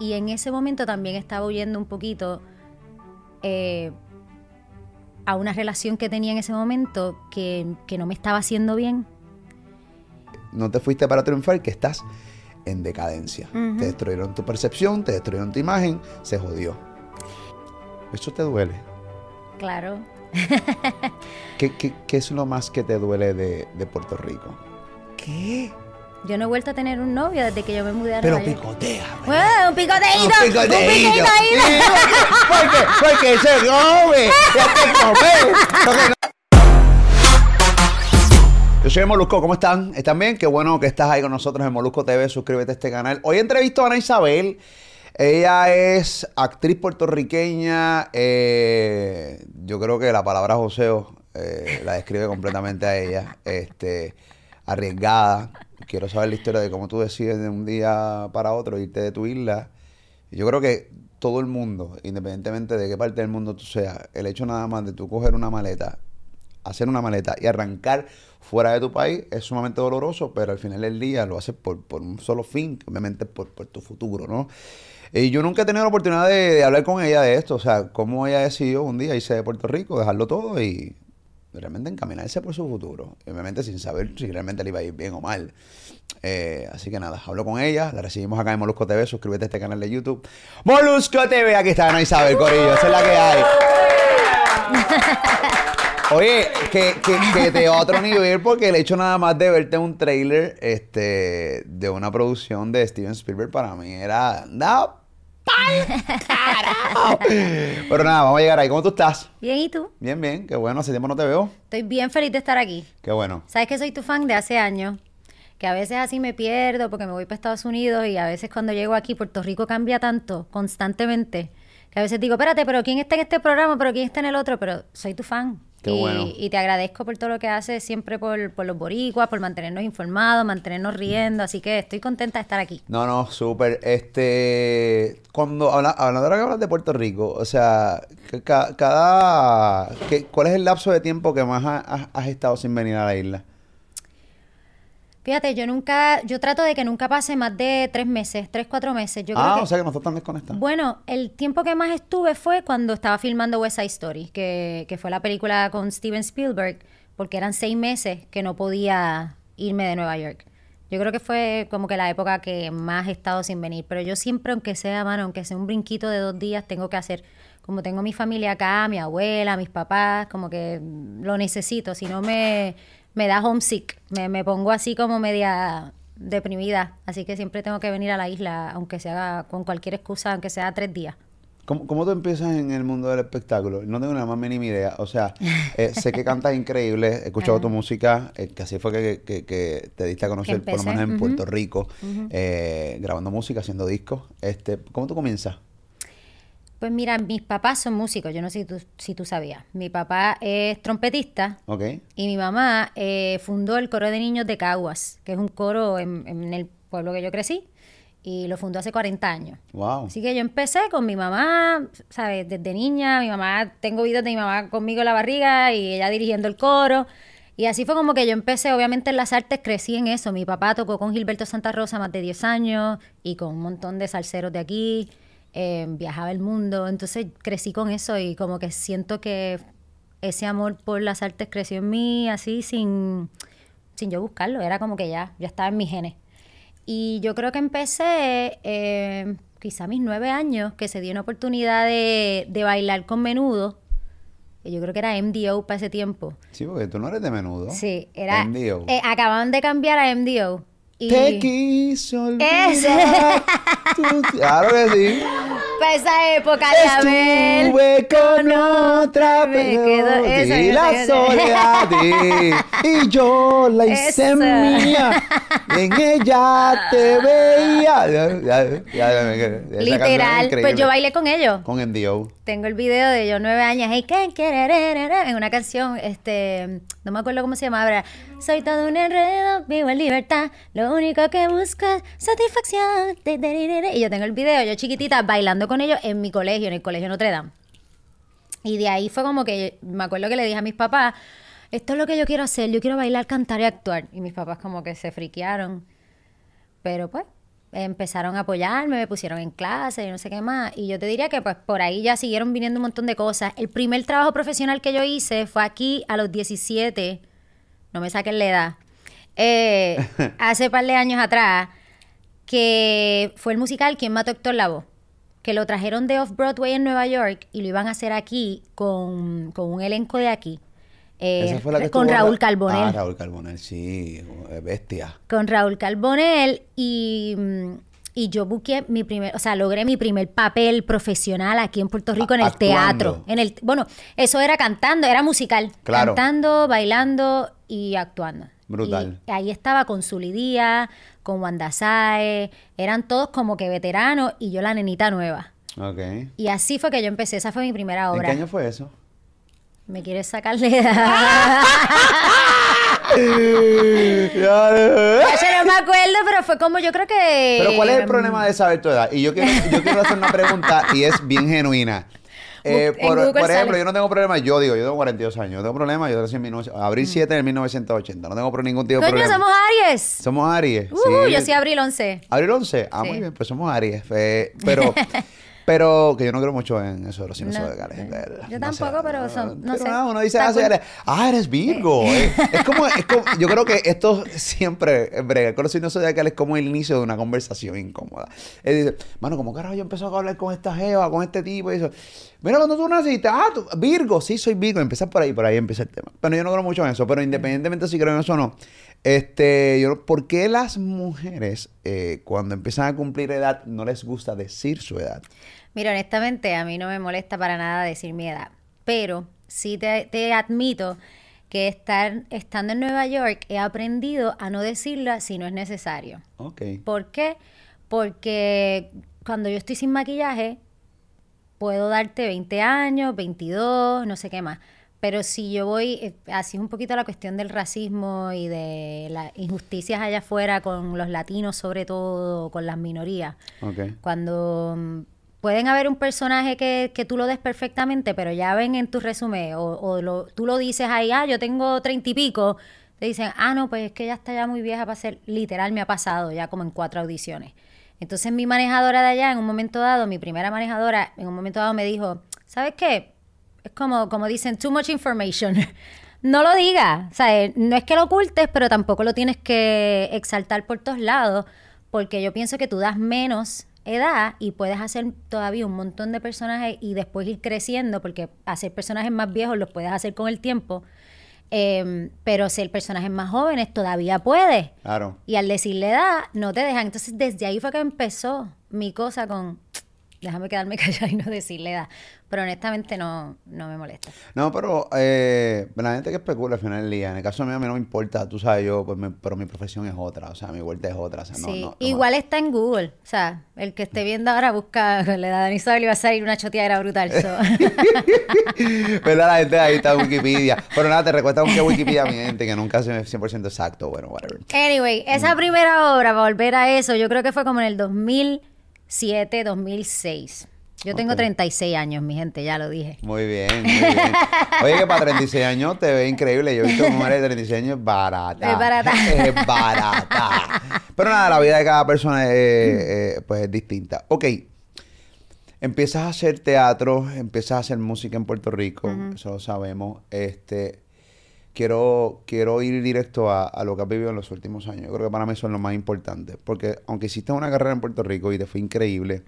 Y en ese momento también estaba huyendo un poquito eh, a una relación que tenía en ese momento que, que no me estaba haciendo bien. No te fuiste para triunfar, que estás en decadencia. Te destruyeron tu percepción, te destruyeron tu imagen, se jodió. Eso te duele. Claro. ¿Qué, qué- qué es lo más que te duele de, de Puerto Rico? ¿Qué? Yo no he vuelto a tener un novio desde que yo me mudé a Pero Nueva picotea. Bueno, un picoteíto. Un Un picoteíto. picoteíto ahí. Sí, porque, porque, porque se come. Ya te come. Yo soy Molusco, ¿cómo están? ¿Están bien? Qué bueno que estás ahí con nosotros en Molusco TV. Suscríbete a este canal. Hoy entrevisto a Ana Isabel. Ella es actriz puertorriqueña. eh, yo creo que la palabra joseo eh, la describe completamente a ella. Este, arriesgada. Quiero saber la historia de cómo tú decides de un día para otro irte de tu isla. Yo creo que todo el mundo, independientemente de qué parte del mundo tú seas, el hecho nada más de tú coger una maleta, hacer una maleta y arrancar fuera de tu país es sumamente doloroso, pero al final del día lo haces por, por un solo fin, obviamente por, por tu futuro, ¿no? Y yo nunca he tenido la oportunidad de, de hablar con ella de esto, o sea, cómo ella decidió un día irse de Puerto Rico, dejarlo todo y realmente encaminarse por su futuro. Obviamente sin saber si realmente le iba a ir bien o mal. Eh, así que nada, hablo con ella, la recibimos acá en Molusco TV, suscríbete a este canal de YouTube. Molusco TV, aquí está Ana Isabel Corillo, esa es la que hay. Oye, que, que, que te va a otro nivel porque el hecho nada más de verte un trailer este, de una producción de Steven Spielberg para mí era... ¡No! ¡Pal carajo! Pero nada, vamos a llegar ahí. ¿Cómo tú estás? Bien, ¿y tú? Bien, bien. Qué bueno. Hace tiempo no te veo. Estoy bien feliz de estar aquí. Qué bueno. Sabes que soy tu fan de hace años. Que a veces así me pierdo porque me voy para Estados Unidos y a veces cuando llego aquí, Puerto Rico cambia tanto, constantemente, que a veces digo, espérate, pero ¿quién está en este programa? ¿Pero quién está en el otro? Pero soy tu fan. Qué y, bueno. y te agradezco por todo lo que haces, siempre por, por los boricuas, por mantenernos informados, mantenernos riendo. Así que estoy contenta de estar aquí. No, no, súper. Este, cuando habla, hablando ahora que hablas de Puerto Rico, o sea, ca- cada, que- ¿cuál es el lapso de tiempo que más ha- has, has estado sin venir a la isla? Fíjate, yo nunca, yo trato de que nunca pase más de tres meses, tres, cuatro meses. Yo creo ah, que o sea que no estás tan desconectado. Bueno, el tiempo que más estuve fue cuando estaba filmando West Side Story, que, que fue la película con Steven Spielberg, porque eran seis meses que no podía irme de Nueva York. Yo creo que fue como que la época que más he estado sin venir, pero yo siempre, aunque sea, mano, aunque sea un brinquito de dos días, tengo que hacer, como tengo mi familia acá, mi abuela, mis papás, como que lo necesito, si no me, me da homesick, me, me pongo así como media deprimida, así que siempre tengo que venir a la isla, aunque sea con cualquier excusa, aunque sea tres días. ¿Cómo, cómo tú empiezas en el mundo del espectáculo? No tengo la más mínima idea. O sea, eh, sé que cantas increíble, he escuchado tu música, eh, que así fue que, que- que te diste a conocer, por lo menos en. Puerto Rico, eh, grabando música, haciendo discos. Este, ¿Cómo tú comienzas? Pues mira, mis papás son músicos, yo no sé si tú, si tú sabías. Mi papá es trompetista ¿Ok? y mi mamá eh, fundó el coro de niños de Caguas, que es un coro en, en el pueblo que yo crecí, y lo fundó hace 40 años. Wow. Así que yo empecé con mi mamá, ¿sabes? Desde niña, mi mamá, tengo videos de mi mamá conmigo en la barriga y ella dirigiendo el coro. Y así fue como que yo empecé, obviamente en las artes crecí en eso. Mi papá tocó con Gilberto Santa Rosa más de 10 años y con un montón de salseros de aquí. Eh, viajaba el mundo, entonces crecí con eso y como que siento que ese amor por las artes creció en mí así sin, sin yo buscarlo. Era como que ya, ya estaba en mis genes. Y yo creo que empecé eh, quizá a mis nueve años, que se dio una oportunidad de, de bailar con menudo. que Yo creo que era MDO para ese tiempo. Sí, porque tú no eres de menudo. Sí, era. MDO. eh, acababan de cambiar a MDO. Y Te quiso Ese. olvidar. tú- Claro que sí. para esa época Abel. Estuve con otra, Me quedo- esa, esa, la esa. soledad y yo la hice mía. y en ella te veía. Literal. Pues yo bailé con ellos. Con MDO. Tengo el video de yo nueve años, hey, en una canción, este, no me acuerdo cómo se llamaba, soy todo un enredo, vivo en libertad, lo único que busco es satisfacción, y yo tengo el video, yo chiquitita, bailando con ellos en mi colegio, en el colegio Notre Dame. Y de ahí fue como que, me acuerdo que le dije a mis papás, esto es lo que yo quiero hacer, yo quiero bailar, cantar y actuar. Y mis papás como que se friquearon. Pero pues, empezaron a apoyarme, me pusieron en clase y no sé qué más. Y yo te diría que pues por ahí ya siguieron viniendo un montón de cosas. El primer trabajo profesional que yo hice fue aquí a los 17, no me saquen la edad, eh, hace un par de años atrás, que fue el musical ¿Quién mató a Héctor Lavoe? Que lo trajeron de Off-Broadway en Nueva York y lo iban a hacer aquí con, con un elenco de aquí. Eh, Esa fue la que con Raúl Carbonell. Ah, Raúl Carbonell, sí, eh, bestia. con Raúl Carbonell y, y yo busqué mi primer, o sea, logré mi primer papel profesional aquí en Puerto Rico en el actuando. teatro. En el, bueno, eso era cantando, era musical. Claro. Cantando, bailando y actuando. Brutal. Y ahí estaba con Zuli Díaz, con Wanda Sae, eran todos como que veteranos y yo la nenita nueva. Ok. ¿En Y así fue que yo empecé, esa fue mi primera obra. qué año fue eso? ¿Me quieres sacarle edad? Ya, eh. Ya no me acuerdo, pero fue como yo creo que... Pero ¿cuál es el problema de saber tu edad? Y yo quiero, yo quiero hacer una pregunta y es bien genuina. Eh, por, por ejemplo, sale. yo no tengo problema, yo digo, yo tengo 42 años, yo tengo problema, yo nací en 19 abril 7 de 1980, no tengo ningún tipo de Mm. Coño, problema. somos Aries. Somos Aries. Uh, sí. Yo soy abril 11. Abril 11. Ah, Sí. muy bien, pues somos Aries. Eh, pero, pero que yo no creo mucho en eso de los signos No, zodiacales. yo no tampoco, pero son- no pero sé. nada, uno dice, ah, ah, eres Virgo. eh. Es, como, es como, yo creo que esto siempre, eh, bregar con los signos zodiacales es como el inicio de una conversación incómoda. Él dice, mano, ¿cómo carajo yo empezó a hablar con esta jeva, con este tipo? Y eso, mira, cuando tú naciste, ah, tú, Virgo, sí, soy Virgo. Empezar por ahí, por ahí empieza el tema. Pero yo no creo mucho en eso, pero independientemente si creo en eso o no, este, yo, ¿por qué las mujeres eh, cuando empiezan a cumplir edad no les gusta decir su edad? Mira, honestamente, a mí no me molesta para nada decir mi edad, pero sí te, te admito que estar, estando en Nueva York he aprendido a no decirla si no es necesario. Ok. ¿Por qué? Porque cuando yo estoy sin maquillaje, puedo darte 20 años, 22, no sé qué más. Pero si yo voy, eh, así es un poquito la cuestión del racismo y de las injusticias allá afuera con los latinos sobre todo, con las minorías. Cuando mm, pueden haber un personaje que, que tú lo des perfectamente, pero ya ven en tu resumen, o, o lo- tú lo dices ahí, ah, yo tengo treinta y pico, te dicen, ah, no, pues es que ya está ya muy vieja para ser, literal me ha pasado ya como en cuatro audiciones. Entonces mi manejadora de allá, en un momento dado, mi primera manejadora, en un momento dado me dijo, ¿sabes qué? Es como, como dicen, too much information. No lo digas, o sea, eh, no es que lo ocultes, pero tampoco lo tienes que exaltar por todos lados, porque yo pienso que tú das menos edad y puedes hacer todavía un montón de personajes y después ir creciendo, porque hacer personajes más viejos los puedes hacer con el tiempo, Em, pero ser personajes más jóvenes todavía puedes. Claro. Y al decirle edad, no te dejan. Entonces, desde ahí fue que empezó mi cosa con, déjame quedarme callada y no decirle edad. Pero honestamente no, no me molesta. No, pero eh, la gente que especula al final del día, en el caso mío a mí no me importa, tú sabes, yo, pues, me- pero mi profesión es otra, o sea, mi vuelta es otra, o sea, no, sí, no, no, igual está en Google. O sea, el que esté viendo ahora busca la edad de Isabel y va a salir una choteadera brutal. so. ¿Verdad? La gente ahí está en Wikipedia. Pero nada, te recuerda que Wikipedia miente, que nunca es 100% exacto, bueno, whatever. Anyway, esa primera obra, para volver a eso, yo creo que fue como en el 2007, 2006. Yo tengo Ok. 36 años, mi gente, ya lo dije. Muy bien, muy bien. Oye, que para 36 años te ve increíble. Yo he visto mujeres de 36 años barata. Es barata. Es barata. Pero nada, la vida de cada persona es, eh, pues, es distinta. Ok. Empiezas a hacer teatro, empiezas a hacer música en Puerto Rico, eso lo sabemos. Este, quiero, quiero ir directo a, a lo que has vivido en los últimos años. Yo creo que para mí eso es lo más importante. Porque aunque hiciste una carrera en Puerto Rico y te fue increíble,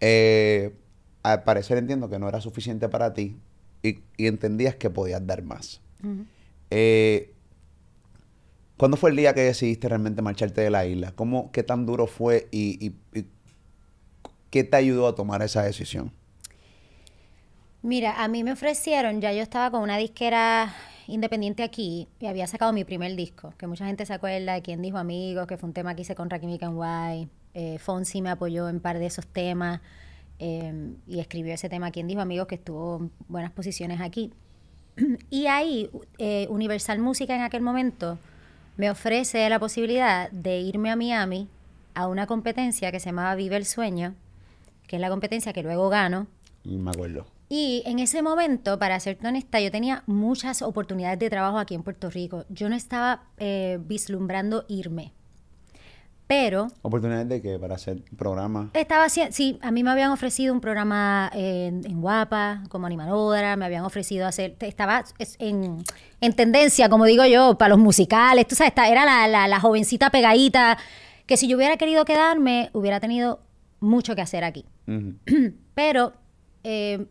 eh, al parecer entiendo que no era suficiente para ti y, y entendías que podías dar más. Eh, ¿Cuándo fue el día que decidiste realmente marcharte de la isla? ¿Cómo, ¿Qué tan duro fue y, y- y qué te ayudó a tomar esa decisión? Mira, a mí me ofrecieron, ya yo estaba con una disquera independiente aquí y había sacado mi primer disco, que mucha gente se acuerda de quien dijo amigos, que fue un tema que hice con Rakim White. Eh, Fonsi me apoyó en par de esos temas eh, y escribió ese tema quien dijo amigos que estuvo en buenas posiciones aquí. Y ahí, eh, Universal Música en aquel momento me ofrece la posibilidad de irme a Miami a una competencia que se llamaba Vive el Sueño, que es la competencia que luego gano. Me acuerdo. Y en ese momento, para serte honesta, yo tenía muchas oportunidades de trabajo aquí en Puerto Rico. Yo no estaba eh, vislumbrando irme. Pero ¿Oportunidades de qué? Para hacer programas. estaba haciendo, sí, a mí me habían ofrecido un programa en, en Guapa como animadora, me habían ofrecido hacer, estaba es- en, en tendencia, como digo yo, para los musicales, tú sabes, esta- era la, la, la jovencita pegadita, que si yo hubiera querido quedarme, hubiera tenido mucho que hacer aquí. Pero eh,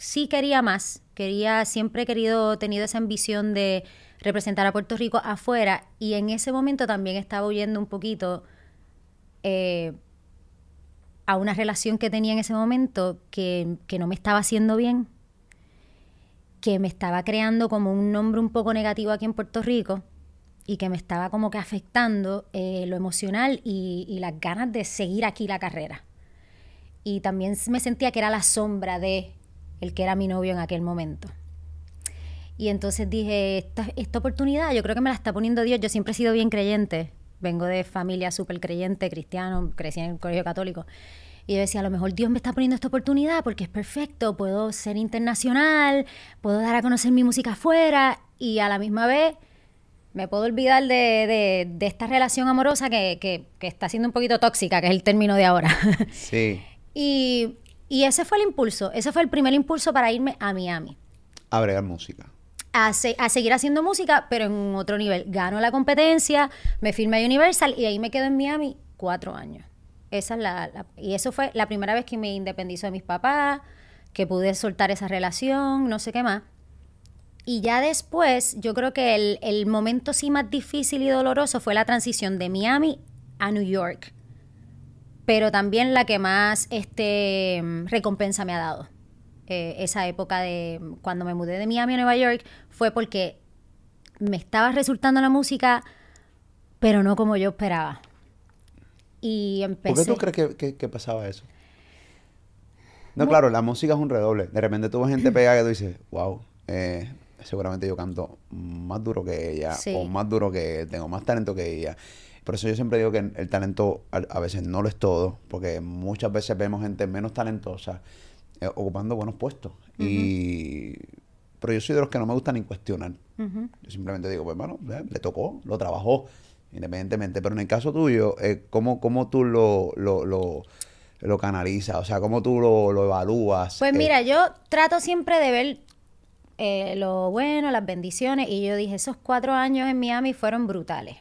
sí quería más. Quería, siempre he querido, tenido esa ambición de representar a Puerto Rico afuera. Y en ese momento también estaba huyendo un poquito eh, a una relación que tenía en ese momento que, que no me estaba haciendo bien. Que me estaba creando como un nombre un poco negativo aquí en Puerto Rico. Y que me estaba como que afectando eh, lo emocional y, y las ganas de seguir aquí la carrera y también me sentía que era la sombra de el que era mi novio en aquel momento. Y entonces dije, esta, esta oportunidad yo creo que me la está poniendo Dios. Yo siempre he sido bien creyente. Vengo de familia súper creyente, cristiano, crecí en el colegio católico. Y yo decía, a lo mejor Dios me está poniendo esta oportunidad porque es perfecto, puedo ser internacional, puedo dar a conocer mi música afuera y a la misma vez me puedo olvidar de, de- de esta relación amorosa que, que- que está siendo un poquito tóxica, que es el término de ahora. Sí. Y, y ese fue el impulso, ese fue el primer impulso para irme a Miami. A bregar música. A, se- a seguir haciendo música, pero en otro nivel. Gano la competencia, me firmé a Universal y ahí me quedo en Miami cuatro años. Esa es la, la- y eso fue la primera vez que me independizó de mis papás, que pude soltar esa relación, no sé qué más. Y ya después, yo creo que el, el momento sí más difícil y doloroso fue la transición de Miami a New York pero también la que más este, recompensa me ha dado. Eh, esa época de cuando me mudé de Miami a Nueva York fue porque me estaba resultando la música, pero no como yo esperaba. Y empecé. ¿Por qué tú crees que, que- que pasaba eso? No, claro, la música es un redoble. De repente tú ves gente pegada que tú dices, wow, eh, seguramente yo canto más duro que ella, Sí. o más duro que él, tengo más talento que ella. Por eso yo siempre digo que el talento a, a veces no lo es todo, porque muchas veces vemos gente menos talentosa eh, ocupando buenos puestos. Y pero yo soy de los que no me gusta ni cuestionar. Yo simplemente digo, pues bueno, eh, le tocó, lo trabajó, independientemente. Pero en el caso tuyo, eh, ¿cómo, cómo tú lo, lo, lo, lo canalizas? O sea, ¿cómo tú lo, lo evalúas? Pues Eh, mira, yo trato siempre de ver eh, lo bueno, las bendiciones, y yo dije, esos cuatro años en Miami fueron brutales.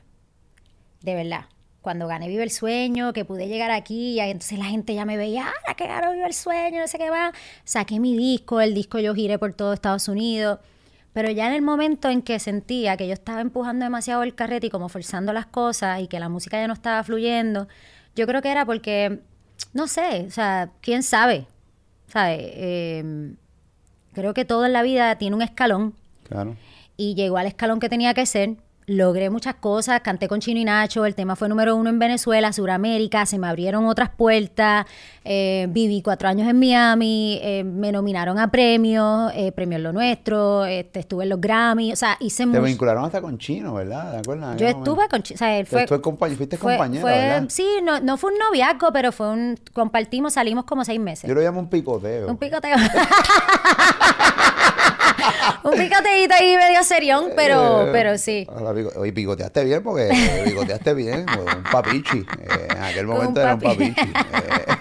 De verdad. Cuando gané Vive el Sueño, que pude llegar aquí, y entonces la gente ya me veía, ah, la que ganó Vive el Sueño, no sé qué más. Saqué mi disco, el disco yo giré por todo Estados Unidos. Pero ya en el momento en que sentía que yo estaba empujando demasiado el carrete y como forzando las cosas y que la música ya no estaba fluyendo, yo creo que era porque, no sé, o sea, quién sabe, ¿sabes? Eh, creo que todo en la vida tiene un escalón Claro. y llegó al escalón que tenía que ser. Logré muchas cosas, canté con Chino y Nacho, el tema fue número uno en Venezuela, Suramérica, se me abrieron otras puertas, eh, viví cuatro años en Miami, eh, me nominaron a premios, eh, premios Lo Nuestro, este, estuve en los Grammy, o sea, hice Te mucho. vincularon hasta con Chino, ¿verdad? Yo estuve momento. con Chino, o sea, él Tú fue... compañ- fuiste fue- fue- ¿verdad? Sí, no, no fue un noviazgo, pero fue un... Compartimos, salimos como seis meses. Yo lo llamo un picoteo. Un picoteo. un picoteíto ahí medio serión, pero, Eh, pero sí. Oye, picoteaste bien porque picoteaste bien. Un papichi. Eh, en aquel momento era un papi. papichi.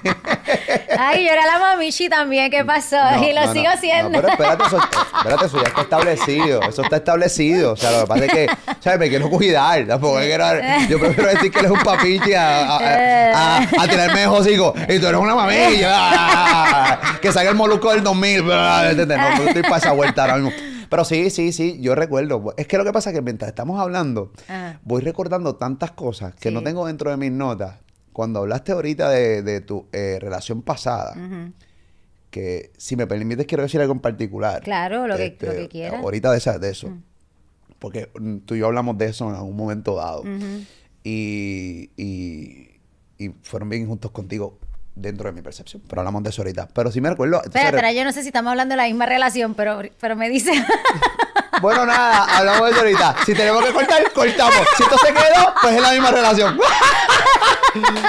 Eh, Ay, yo era la mamichi también, ¿qué pasó? No, y lo no, sigo no, haciendo. no, pero espérate eso, espérate, eso ya está establecido. Eso está establecido. O sea, lo que pasa es que, ¿sabes? Me quiero cuidar. Tampoco quiero, yo prefiero decir que él es un papichi a, a, a, a- a tirarme de hocico. Y tú eres una mamilla. ah, que salga el molusco del 2000. ah, ¿entendés? No, no estoy para esa vuelta ahora mismo. Pero sí, sí, sí, yo recuerdo. Es que lo que pasa es que mientras estamos hablando, Ajá. voy recordando tantas cosas que Sí. no tengo dentro de mis notas. Cuando hablaste ahorita de, de tu eh, relación pasada, que si me permites quiero decir algo en particular. Claro, lo que- Este, lo que quieras. Ahorita de, esa, de eso. Porque tú y yo hablamos de eso en algún momento dado. Y, y, y fueron bien juntos contigo dentro de mi percepción. Pero hablamos de eso ahorita. Pero sí me recuerdo. ahora yo no sé si estamos hablando de la misma relación, pero, pero me dice. Bueno, nada, hablamos de eso ahorita. Si tenemos que cortar, cortamos. Si esto se quedó, pues es la misma relación.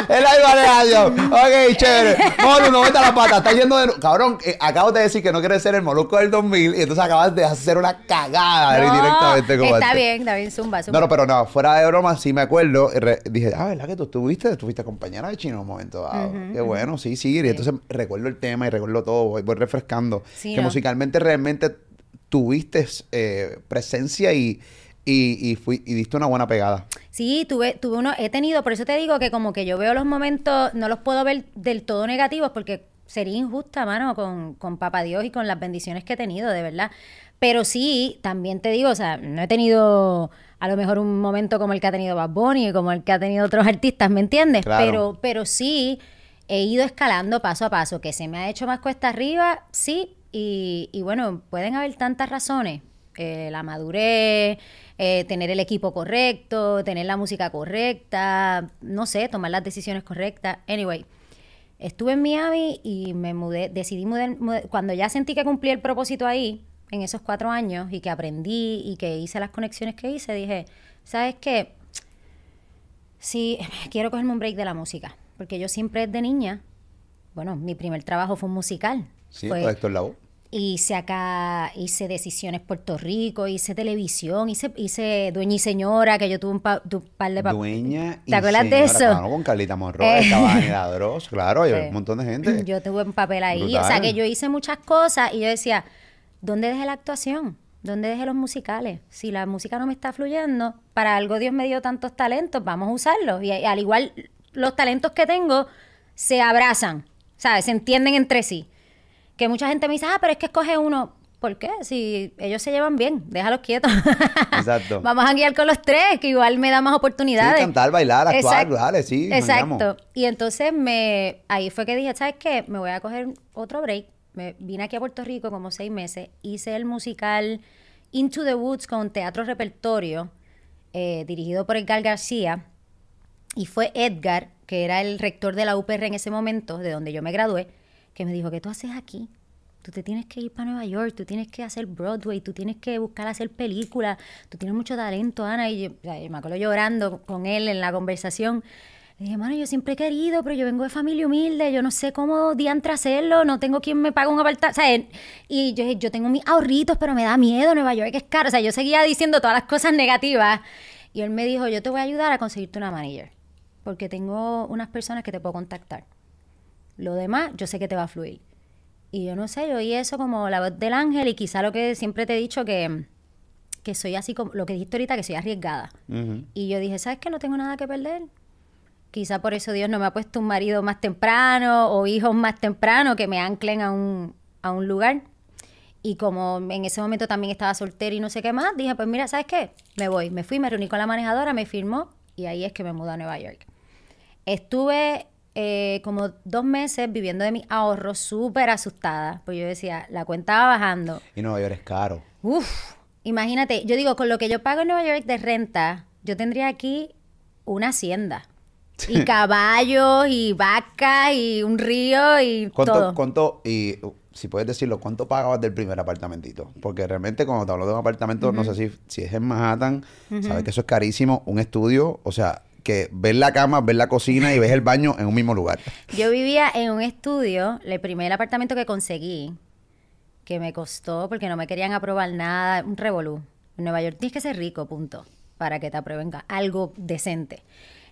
Es la misma relación. Ok, chévere. Molu, no meta la pata. Estás yendo de... Cabrón, eh, acabo de decir que no quieres ser el molusco del 2000 y entonces acabas de hacer una cagada No, directamente como está este. bien, está bien, zumba, zumba. No, no, pero no, fuera de broma, sí me acuerdo. re- dije, ah, ¿verdad que tú estuviste? Estuviste compañera de Chino en un momento dado. Qué bueno, sí, sí. Y entonces recuerdo el tema y recuerdo todo, voy, voy refrescando. Sí, que no. musicalmente realmente tuviste eh, presencia y, y, y, fui, y diste una buena pegada. Sí, tuve, tuve uno, he tenido, por eso te digo que como que yo veo los momentos, no los puedo ver del todo negativos porque sería injusta, mano, con, con Papá Dios y con las bendiciones que he tenido, de verdad. Pero sí, también te digo, o sea, no he tenido a lo mejor un momento como el que ha tenido Bad Bunny, como el que ha tenido otros artistas, ¿me entiendes? Claro. Pero, pero sí he ido escalando paso a paso, que se me ha hecho más cuesta arriba, sí, y, y bueno, pueden haber tantas razones. Eh, la madurez, eh, tener el equipo correcto, tener la música correcta, no sé, tomar las decisiones correctas. Anyway, estuve en Miami y me mudé, decidí mudar, mudar- cuando ya sentí que cumplí el propósito ahí, en esos cuatro años, y que aprendí y que hice las conexiones que hice, dije, ¿sabes qué? Sí, quiero cogerme un break de la música, porque yo siempre desde niña, bueno, mi primer trabajo fue un musical. Sí, Fue- con Héctor Lavoe. Hice acá, hice Decisiones Puerto Rico, hice televisión, hice, hice Dueña y Señora, que yo tuve un, pa- tu- par de papeles. Dueña y ¿Te acuerdas de señora, eso? Claro, con Carlita Monroe, Eh. estaba Daniela Dross, claro, y Sí. un montón de gente. Yo tuve un papel ahí. O sea, que yo hice muchas cosas y yo decía, ¿dónde dejé la actuación? ¿Dónde dejé los musicales? Si la música no me está fluyendo, para algo Dios me dio tantos talentos, vamos a usarlos. Y al igual, los talentos que tengo se abrazan, ¿sabes? Se entienden entre sí. Que mucha gente me dice, ah, pero es que escoge uno. ¿Por qué? Si ellos se llevan bien, déjalos quietos. Exacto. Vamos a guiar con los tres, que igual me da más oportunidades. Sí, cantar, bailar, actuar, Exacto. dale, sí, Exacto. Y entonces me ahí fue que dije, ¿sabes qué? Me voy a coger otro break. Me vine aquí a Puerto Rico como seis meses. Hice el musical Into the Woods con Teatro Repertorio, eh, dirigido por Edgar García. Y fue Edgar, que era el rector de la UPR en ese momento, de donde yo me gradué, que me dijo, ¿qué tú haces aquí? Tú te tienes que ir para Nueva York, tú tienes que hacer Broadway, tú tienes que buscar hacer películas, tú tienes mucho talento, Ana. Y yo, me acuerdo llorando con él en la conversación. Le dije, mano, yo siempre he querido, pero yo vengo de familia humilde, yo no sé cómo diantre hacerlo, no tengo quien me pague un apartamento. O sea, y yo, yo tengo mis ahorritos, pero me da miedo, Nueva York es caro. O sea, yo seguía diciendo todas las cosas negativas. Y él me dijo, yo te voy a ayudar a conseguirte una manager, porque tengo unas personas que te puedo contactar. Lo demás, yo sé que te va a fluir. Y yo no sé, yo oí eso como la voz del ángel y quizá lo que siempre te he dicho que, que soy así como lo que dijiste ahorita, que soy arriesgada. Y yo dije, ¿sabes qué? No tengo nada que perder. Quizá por eso Dios no me ha puesto un marido más temprano o hijos más temprano que me anclen a un, a un lugar. Y como en ese momento también estaba soltera y no sé qué más, dije, pues mira, ¿sabes qué? Me voy. Me fui, me reuní con la manejadora, me firmó y ahí es que me mudé a Nueva York. Estuve eh, como dos meses viviendo de mis ahorros, súper asustada, porque yo decía, la cuenta va bajando. Y Nueva York es caro. Uf, imagínate, yo digo, con lo que yo pago en Nueva York de renta, yo tendría aquí una hacienda. Y caballos, y vacas, y un río, y ¿Cuánto, todo. cuánto, y uh, si puedes decirlo, cuánto pagabas del primer apartamentito? Porque realmente cuando te hablo de un apartamento, no sé si, si es en Manhattan, sabes que eso es carísimo, un estudio, o sea, que ves la cama, ves la cocina y ves el baño en un mismo lugar. Yo vivía en un estudio, el primer apartamento que conseguí, que me costó porque no me querían aprobar nada, un revolú. En Nueva York tienes que ser rico, punto, para que te aprueben algo decente.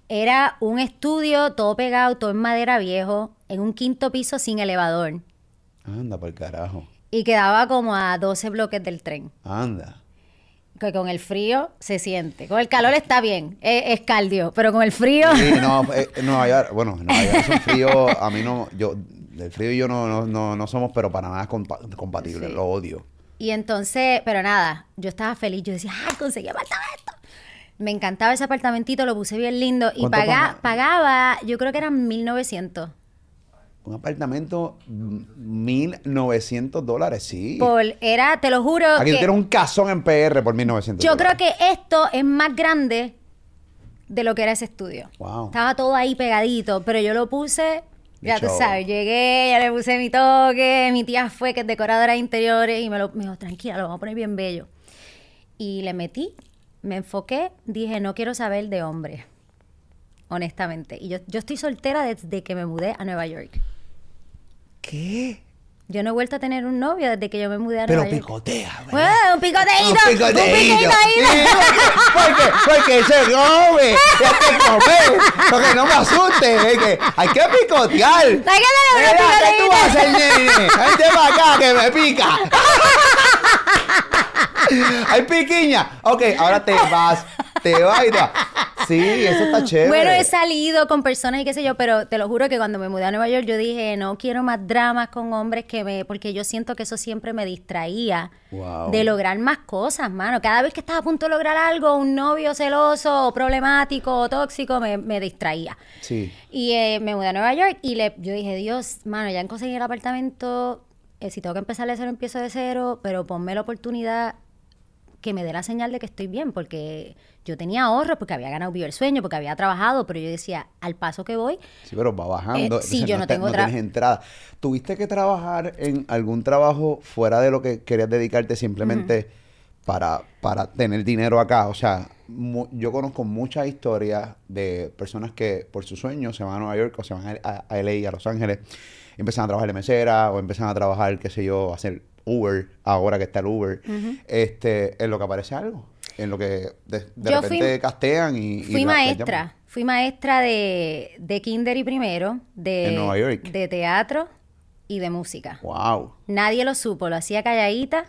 Era un estudio todo pegado, todo en madera viejo, en un quinto piso sin elevador. Anda, por carajo. Y quedaba como a 12 bloques del tren. Anda. Que con el frío se siente. Con el calor está bien, es, es cardio, pero con el frío... Sí, no, eh, Nueva York, bueno, en Nueva York es un frío, a mí no, yo, el frío y yo no, no, no, no somos, pero para nada compa- compatibles, Sí. lo odio. Y entonces, pero nada, yo estaba feliz. Yo decía, ¡ay, conseguí apartamento! Me encantaba ese apartamentito, lo puse bien lindo. Y pagaba, yo creo que eran 1900. Un apartamento, mm, 1.900 dólares, sí. Por, era, te lo juro, Aquí tú que tienes un casón en PR por 1.900 yo creo que esto es más grande de lo que era ese estudio. Wow. Estaba todo ahí pegadito, pero yo lo puse, De ya tú sabes, llegué, ya le puse mi toque, mi tía fue que es decoradora de interiores y me, lo, me dijo, tranquila, lo vamos a poner bien bello. Y le metí, me enfoqué, dije, no quiero saber de hombres. honestamente. Y yo, yo estoy soltera desde que me mudé a Nueva York. ¿Qué? Yo no he vuelto a tener un novio desde que yo me mudé a Pero Nueva York. picotea, ¿verdad? Bueno, un picoteíto. Un Un picoteíto. picoteíto ahí. Porque, porque se come, hay que comer, porque no me asuste, es que hay que picotear. Hay que ¿qué tú vas a hacer, nene? Vente para acá que me pica. Hay piquiña. Ok, ahora te vas, te vas y te vas. Sí, eso está chévere. Bueno, he salido con personas y qué sé yo, pero te lo juro que cuando me mudé a Nueva York yo dije, no quiero más dramas con hombres que me... Porque yo siento que eso siempre me distraía Wow. de lograr más cosas, mano. Cada vez que estaba a punto de lograr algo, un novio celoso o problemático o tóxico, me, me distraía. Sí. Y eh, me mudé a Nueva York y le, yo dije, Dios, mano, ya conseguí el apartamento, eh, si tengo que empezar de cero, empiezo de cero, pero ponme la oportunidad que me dé la señal de que estoy bien, porque yo tenía ahorros, porque había ganado el sueño, porque había trabajado, pero yo decía, al paso que voy, Sí, pero va bajando. Eh, sí, yo no te- tengo no tienes entrada. ¿Tuviste que trabajar en algún trabajo fuera de lo que querías dedicarte simplemente para, para tener dinero acá? O sea, mu- yo conozco muchas historias de personas que por sus sueños se van a Nueva York o se van a, a LA, a Los Ángeles, empiezan a trabajar de mesera o empiezan a trabajar, qué sé yo, a hacer Uber, ahora que está el Uber, este, en lo que aparece algo. En lo que de, de Yo fui- repente castean y... fui maestra, fui maestra de, de kinder y primero, de, En Nueva York. de teatro y de música. Wow. Nadie lo supo, lo hacía calladita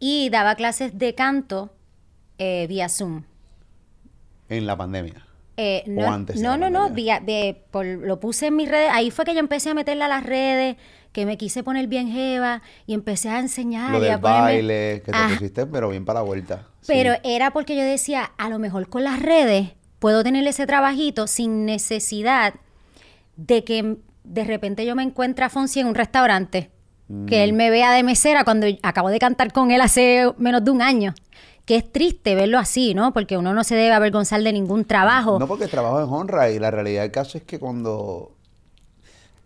y daba clases de canto eh, vía Zoom. En la pandemia. Eh, ¿O no, antes de no, no, no, vía- por- lo puse en mis redes. Ahí fue que yo empecé a meterla a las redes, que me quise poner bien jeva y empecé a enseñar Lo y a del ponerme- baile, que te Ah, pusiste, pero bien para la vuelta. Sí. Pero era porque yo decía, a lo mejor con las redes puedo tener ese trabajito sin necesidad de que de repente yo me encuentre a Fonsi en un restaurante, que él Mm. me vea de mesera cuando acabo de cantar con él hace menos de un año. Que es triste verlo así, ¿no? Porque uno no se debe avergonzar de ningún trabajo. No porque trabajo en honra y la realidad del caso es que cuando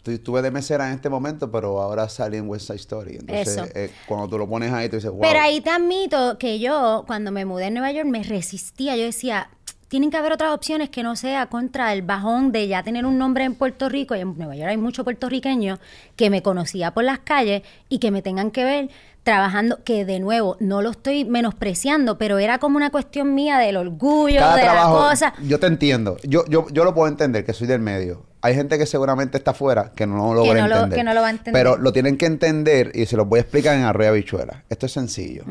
estuve de mesera en este momento, pero ahora salí en West Side Story. Entonces, eh, cuando tú lo pones ahí, tú dices, wow. Pero ahí te admito que yo, cuando me mudé a Nueva York, me resistía. Yo decía, tienen que haber otras opciones que no sea contra el bajón de ya tener un nombre en Puerto Rico. Y en Nueva York hay muchos puertorriqueños que me conocía por las calles y que me tengan que ver trabajando, que de nuevo, no lo estoy menospreciando, pero era como una cuestión mía del orgullo, Cada de trabajo, las cosas. yo te entiendo. Yo, yo, yo lo puedo entender, que soy del medio. Hay gente que seguramente está afuera que no lo Que lo- entender. que no lo va a entender. Pero lo tienen que entender y se los voy a explicar en Arroyo Bichuela. Esto es sencillo.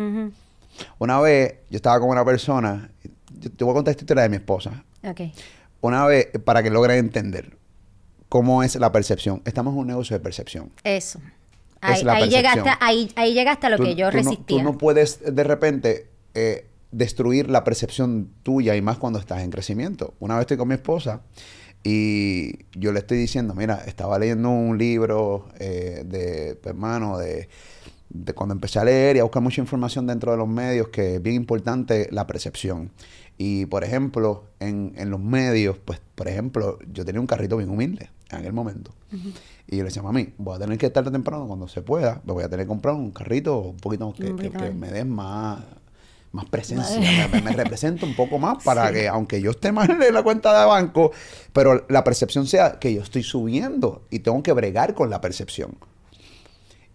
Una vez yo estaba con una persona, yo te voy a contar esta historia de mi esposa. Ok. Una vez, para que logren entender cómo es la percepción. Estamos en un negocio de percepción. Eso. Es Ahí, ahí llegaste, ahí, ahí llegaste a lo Tú- que yo tú no- resistía. tú no puedes de repente eh, destruir la percepción tuya y más cuando estás en crecimiento. Una vez estoy con mi esposa y yo le estoy diciendo, mira, estaba leyendo un libro eh, de, pues, hermano, de, de cuando empecé a leer y a buscar mucha información dentro de los medios, que es bien importante la percepción. Y, por ejemplo, en, en los medios, pues, por ejemplo, yo tenía un carrito bien humilde en aquel momento. Y yo le decía, mami, voy a tener que o temprano, cuando se pueda, me voy a tener que comprar un carrito un poquito que, que- me dé más, más presencia, me, me- me represente un poco más para que, aunque yo esté mal en la cuenta de banco, pero la percepción sea que yo estoy subiendo y tengo que bregar con la percepción.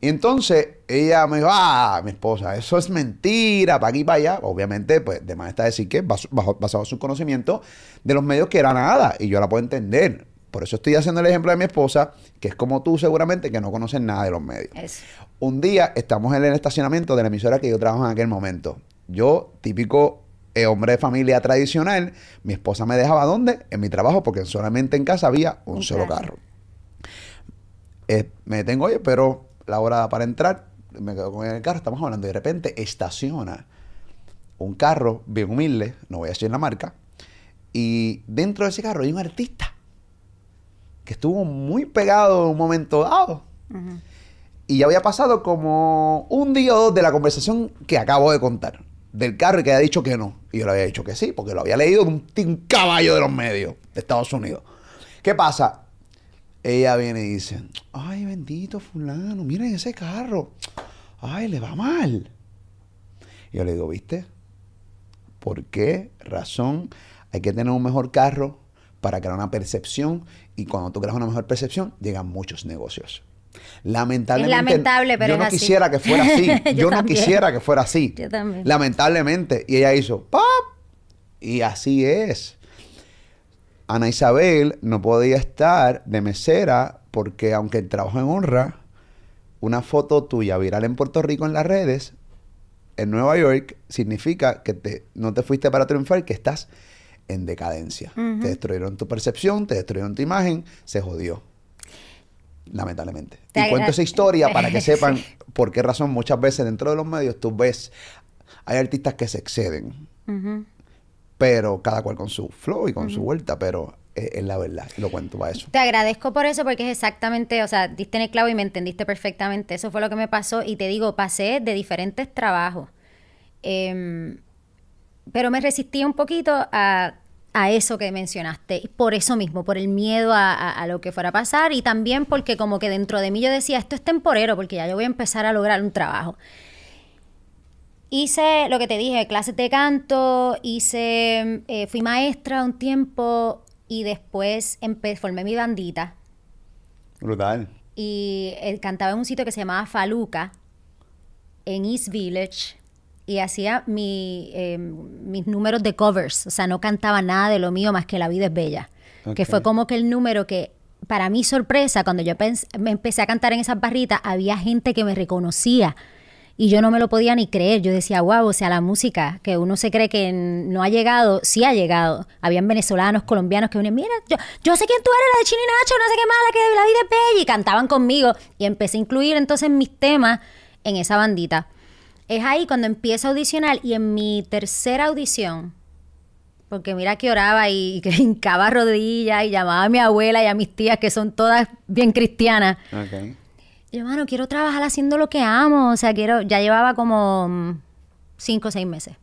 Y entonces ella me dijo, ah, mi esposa, eso es mentira, para aquí y para allá. Obviamente, pues, de más está decir que bajo- basado en su conocimiento de los medios que era nada. Y yo la puedo entender. Por eso estoy haciendo el ejemplo de mi esposa, que es como tú seguramente, que no conocen nada de los medios. Un día estamos en el estacionamiento de la emisora que yo trabajo en aquel momento. Yo, típico eh, hombre de familia tradicional, mi esposa me dejaba ¿dónde? En mi trabajo, porque solamente en casa había un, Un solo carro. carro. Eh, me detengo, oye, pero la hora para entrar, me quedo con el carro, estamos hablando, y de repente estaciona un carro bien humilde, no voy a decir la marca, y dentro de ese carro hay un artista que estuvo muy pegado en un momento dado. Y ya había pasado como un día o dos de la conversación que acabo de contar. Del carro y que había dicho que no. Y yo le había dicho que sí, porque lo había leído de un, de un caballo de los medios de Estados Unidos. ¿Qué pasa? Ella viene y dice, ay, bendito fulano, miren ese carro. Ay, le va mal. Y yo le digo, ¿viste? ¿Por qué razón hay que tener un mejor carro para crear una percepción y cuando tú creas una mejor percepción, llegan muchos negocios. Lamentablemente, Es lamentable, pero yo es no así. quisiera que fuera así. Yo yo no quisiera que fuera así. Yo también. Lamentablemente. Y ella hizo ¡pop! Y así es. Ana Isabel no podía estar de mesera porque aunque el trabajo en honra, una foto tuya viral en Puerto Rico en las redes, en Nueva York, significa que te, no te fuiste para triunfar, que estás en decadencia. Te destruyeron tu percepción, te destruyeron tu imagen, se jodió. Lamentablemente. Te y cuento esa historia para que Sí. sepan por qué razón muchas veces dentro de los medios tú ves, hay artistas que se exceden. Pero cada cual con su flow y con su vuelta, pero es, es la verdad. Lo cuento para eso. Te agradezco por eso porque es exactamente, o sea, diste en el clavo y me entendiste perfectamente. Eso fue lo que me pasó y te digo, pasé de diferentes trabajos. Em, pero me resistí un poquito a, a eso que mencionaste. Por eso mismo, por el miedo a, a- a lo que fuera a pasar y también porque como que dentro de mí yo decía, esto es temporero porque ya yo voy a empezar a lograr un trabajo. Hice lo que te dije, clases de canto, hice, eh, fui maestra un tiempo y después formé mi bandita Brutal. y eh, cantaba en un sitio que se llamaba Faluca en East Village y hacía mi, eh, mis números de covers, o sea, no cantaba nada de lo mío más que La vida es bella, que fue como que el número que para mi sorpresa, cuando yo me empecé a cantar en esas barritas, había gente que me reconocía. Y yo no me lo podía ni creer. Yo decía, wow, o sea, la música que uno se cree que no ha llegado, sí ha llegado. Habían venezolanos, colombianos que venían, mira, yo, yo sé quién tú eres, la de Chino y Nacho, no sé qué más, la que de la vida es bella. Y cantaban conmigo. Y empecé a incluir entonces mis temas en esa bandita. Es ahí cuando empiezo a audicionar y en mi tercera audición, porque mira que oraba y que hincaba rodillas y llamaba a mi abuela y a mis tías que son todas bien cristianas. Ok. Yo, mano, quiero trabajar haciendo lo que amo. O sea, quiero. Ya llevaba como mm, cinco o seis meses.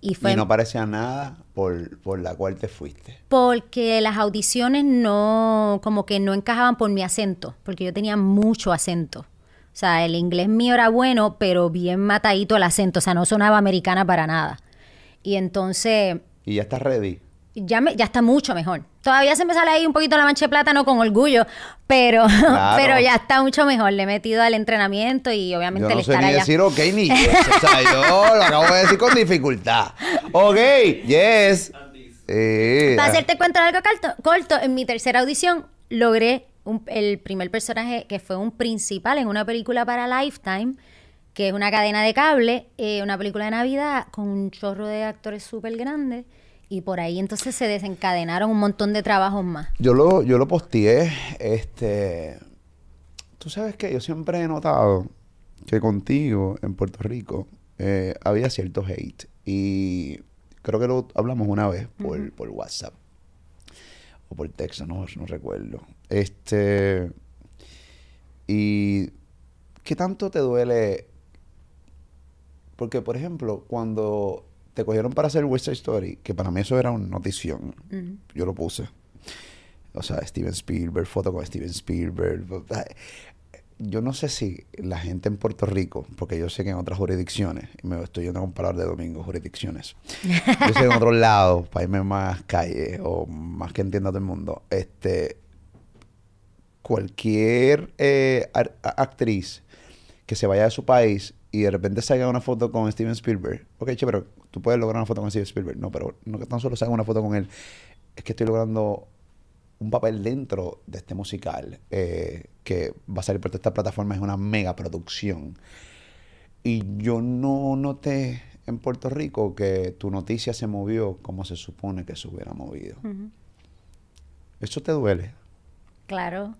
Y fue Y no parecía nada por, por la cual te fuiste. porque las audiciones no, como que no encajaban por mi acento, porque yo tenía mucho acento. O sea, el inglés mío era bueno, pero bien matadito el acento, o sea, no sonaba americana para nada. Y entonces, Y ya estás ready. Ya, me, ya está mucho mejor. Todavía se me sale ahí un poquito la mancha de plátano con orgullo, pero, Claro. pero ya está mucho mejor. Le he metido al entrenamiento y obviamente Yo no sé estar ni allá. decir ok ni yes. O sea, yo lo acabo de decir con dificultad. Ok, yes. Eh, Para hacerte cuento de algo corto, corto, en mi tercera audición logré un- el primer personaje que fue un principal en una película para Lifetime, que es una cadena de cable, eh, una película de Navidad con un chorro de actores súper grandes. Y por ahí entonces se desencadenaron un montón de trabajos más. Yo lo, yo lo posteé. Este. Tú sabes que yo siempre he notado que contigo en Puerto Rico eh, había cierto hate. Y creo que lo hablamos una vez por, por WhatsApp. O por texto, no, no recuerdo. Este. Y. ¿Qué tanto te duele? Porque, por ejemplo, cuando te cogieron para hacer West Side Story, que para mí eso era una notición, yo lo puse. O sea, Steven Spielberg, foto con Steven Spielberg. Yo no sé si la gente en Puerto Rico, porque yo sé que en otras jurisdicciones, y me estoy yendo a un palabra de domingo, jurisdicciones. Yo sé que en otros lados, para irme más calle o más que entienda todo el mundo, este, cualquier eh, actriz que se vaya de su país y de repente salga una foto con Steven Spielberg. Ok, che, pero tú puedes lograr una foto con Steven Spielberg. No, pero no que tan solo salga una foto con él. Es que estoy logrando un papel dentro de este musical eh, que va a salir por todas estas plataformas. Es una mega producción. Y yo no noté en Puerto Rico que tu noticia se movió como se supone que se hubiera movido. ¿Eso te duele? Claro.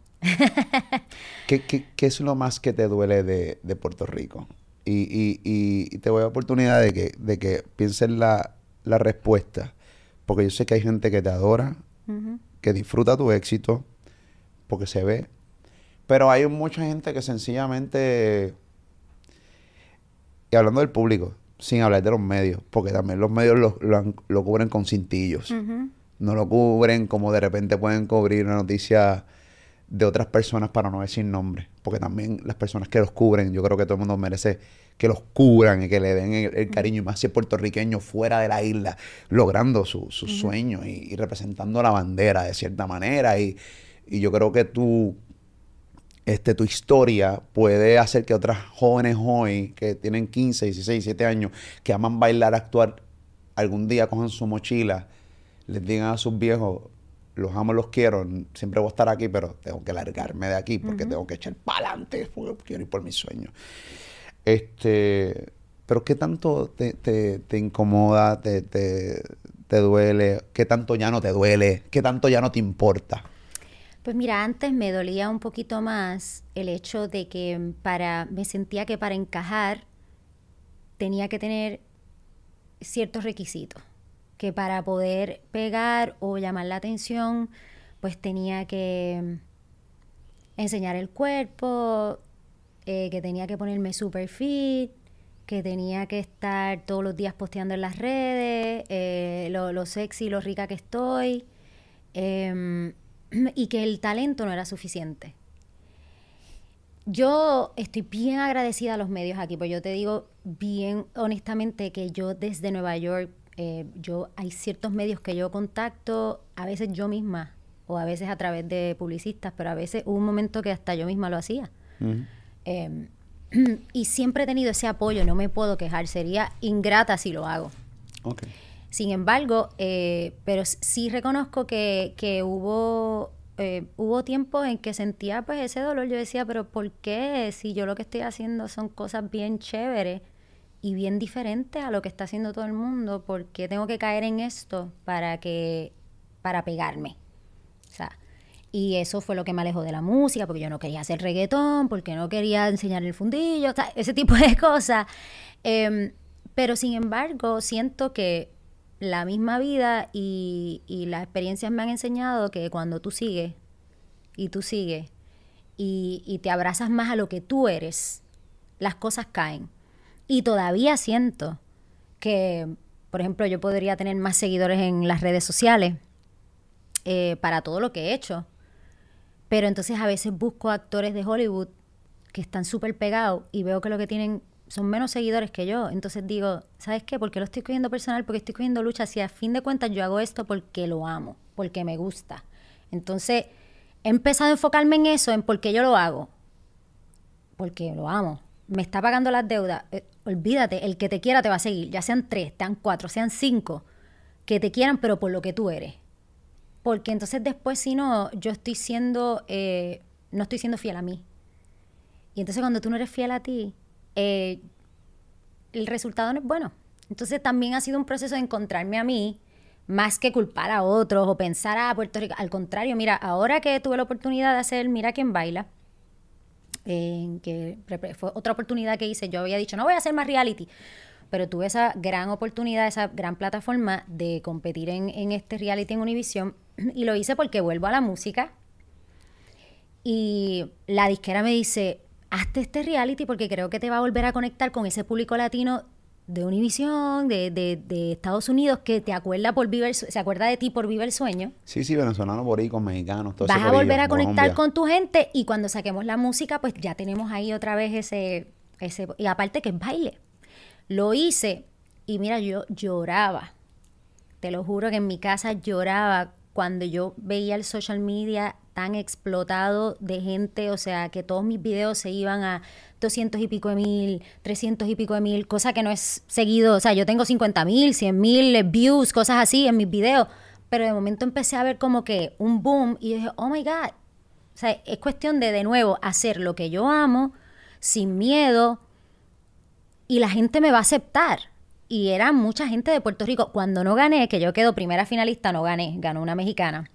¿Qué, qué, qué es lo más que te duele de, de Puerto Rico? Y, y, y- te voy a dar oportunidad de que, de que pienses la, la respuesta. Porque yo sé que hay gente que te adora, que disfruta tu éxito, porque se ve. Pero hay mucha gente que sencillamente... Y hablando del público, sin hablar de los medios, porque también los medios lo, lo cubren con cintillos no lo cubren como de repente pueden cubrir una noticia de otras personas para no decir nombres, porque también las personas que los cubren, yo creo que todo el mundo merece que los cubran y que le den el, cariño, y más si es puertorriqueño fuera de la isla, logrando sus su sueños y, representando la bandera de cierta manera. Y, y yo creo que tú, este, tu historia puede hacer que otras jóvenes hoy que tienen 15, 16, 17 años, que aman bailar, actuar, algún día cojan su mochila, les digan a sus viejos, los amo, los quiero, siempre voy a estar aquí, pero tengo que largarme de aquí porque tengo que echar para adelante, porque quiero ir por mis sueños. Este, pero ¿qué tanto te, te, incomoda, te, te, te, duele? ¿Qué tanto ya no te duele? ¿Qué tanto ya no te importa? Pues mira, antes me dolía un poquito más el hecho de que para, me sentía que para encajar tenía que tener ciertos requisitos, que para poder pegar o llamar la atención, pues tenía que enseñar el cuerpo, eh, que tenía que ponerme super fit, que tenía que estar todos los días posteando en las redes, eh, lo, sexy, lo rica que estoy, em, y que el talento no era suficiente. Yo estoy bien agradecida a los medios aquí, pues yo te digo bien honestamente que yo desde Nueva York, eh, yo hay ciertos medios que yo contacto, a veces yo misma, o a veces a través de publicistas, pero a veces hubo un momento que hasta yo misma lo hacía. Em, y siempre he tenido ese apoyo, no me puedo quejar, sería ingrata si lo hago. Sin embargo, eh, pero sí reconozco que, que hubo, eh, hubo tiempos en que sentía pues ese dolor. Yo decía, pero ¿por qué si yo lo que estoy haciendo son cosas bien chéveres y bien diferentes a lo que está haciendo todo el mundo? ¿Por qué tengo que caer en esto para que para pegarme? Y eso fue lo que me alejó de la música, porque yo no quería hacer reggaetón, porque no quería enseñar el fundillo, ese tipo de cosas. Em, pero sin embargo, siento que la misma vida y, las experiencias me han enseñado que cuando tú sigues y tú sigues y, y te abrazas más a lo que tú eres, las cosas caen. Y todavía siento que, por ejemplo, yo podría tener más seguidores en las redes sociales eh, para todo lo que he hecho pero entonces a veces busco actores de Hollywood que están súper pegados y veo que lo que tienen son menos seguidores que yo. Entonces digo, ¿sabes qué? Porque lo estoy cogiendo personal, porque estoy cogiendo lucha. Si a fin de cuentas yo hago esto porque lo amo, porque me gusta. Entonces he empezado a enfocarme en eso, en por qué yo lo hago. Porque lo amo. Me está pagando las deudas. Eh, olvídate, el que te quiera te va a seguir. Ya sean tres, sean cuatro, sean cinco. Que te quieran, pero por lo que tú eres porque entonces después si no, yo estoy siendo, eh, no estoy siendo fiel a mí. Y entonces cuando tú no eres fiel a ti, eh, el resultado no es bueno. Entonces también ha sido un proceso de encontrarme a mí, más que culpar a otros o pensar a Puerto Rico. Al contrario, mira, ahora que tuve la oportunidad de hacer Mira quién baila, que fue otra oportunidad que hice, yo había dicho, no voy a hacer más reality pero tuve esa gran oportunidad, esa gran plataforma de competir en, este reality en Univision y lo hice porque vuelvo a la música. Y la disquera me dice, hazte este reality porque creo que te va a volver a conectar con ese público latino de Univision, de, de, Estados Unidos, que te acuerda por vivir, se acuerda de ti por vivir el sueño. Sí, sí, venezolanos, boricos, mexicanos, todo Vas a volver a conectar con tu gente y cuando saquemos la música, pues ya tenemos ahí otra vez ese, ese, y aparte que es baile. Lo hice y mira, yo lloraba. Te lo juro que en mi casa lloraba cuando yo veía el social media tan explotado de gente, o sea, que todos mis videos se iban a 200 y pico de mil, 300 y pico de mil, cosa que no es seguido, o sea, yo tengo 50 mil, 100 mil views, cosas así en mis videos, pero de momento empecé a ver como que un boom y dije, oh my God, o sea, es cuestión de de nuevo hacer lo que yo amo, sin miedo, y la gente me va a aceptar. Y era mucha gente de Puerto Rico. Cuando no gané, que yo quedo primera finalista, no gané, ganó una mexicana.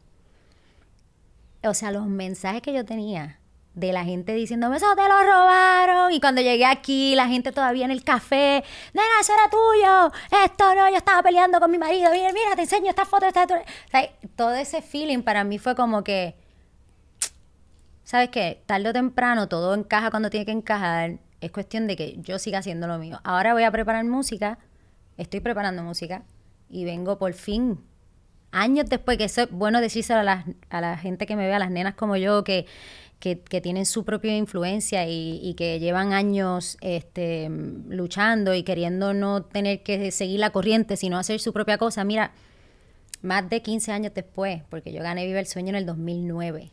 O sea, los mensajes que yo tenía de la gente diciéndome, eso te lo robaron. Y cuando llegué aquí, la gente todavía en el café, nena, eso era tuyo. Esto no, yo estaba peleando con mi marido. Mira, mira, te enseño esta foto. Esta... O todo ese feeling para mí fue como que, ¿sabes qué? Tarde o temprano todo encaja cuando tiene que encajar es cuestión de que yo siga haciendo lo mío. Ahora voy a preparar música, estoy preparando música y vengo por fin años después, que eso es bueno decírselo a la, a la gente que me ve, a las nenas como yo, que, que, que tienen su propia influencia y, y que llevan años este, luchando y queriendo no tener que seguir la corriente, sino hacer su propia cosa. Mira, más de 15 años después, porque yo gané Viva el Sueño en el 2009.